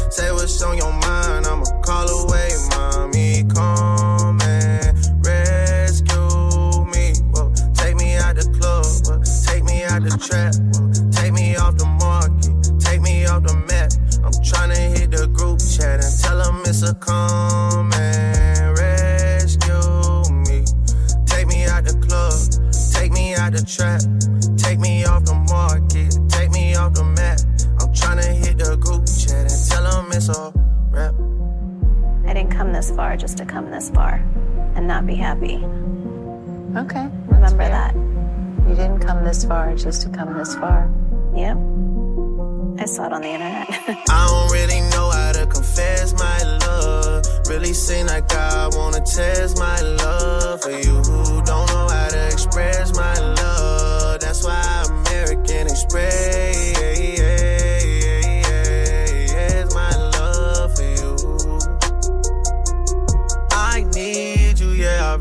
Say what's on your mind, I'ma call away, mommy. Come and rescue me. Whoa. Take me out the club, whoa. take me out the trap, whoa. take me off the market, take me off the map. I'm tryna hit the group chat and tell them it's a come and rescue me. Take me out the club, take me out the trap, this far just to come this far and not be happy. Okay. Remember that. You didn't come this far just to come this far. Yep. I saw it on the internet. I don't really know how to confess my love. Really seem like I wanna test my love for you who don't know how to express my love. That's why American Express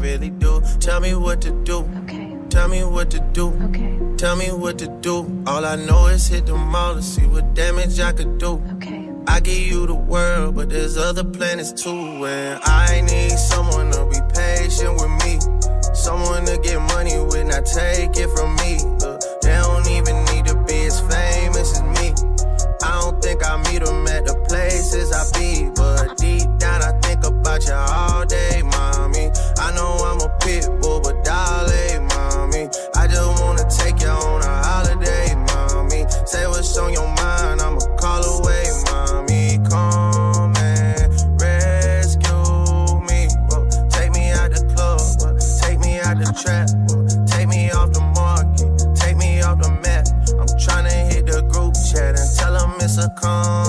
really do. Tell me what to do. Okay. Tell me what to do. Okay. Tell me what to do. All I know is hit the mall to see what damage I could do. Okay. I give you the world, but there's other planets too. And I need someone to be patient with me. Someone to get money when I take it from me. Look, they don't even need to be as famous as me. I don't think I meet them at the places I be, but deep down I think about you all day, my I'm a pit bull, but dolly, mommy. I just wanna take you on a holiday, mommy. Say what's on your mind, I'ma call away, mommy. Come and rescue me. Take me out the club, whoa. take me out the trap, whoa. take me off the market, take me off the map. I'm tryna hit the group chat and tell them it's a con.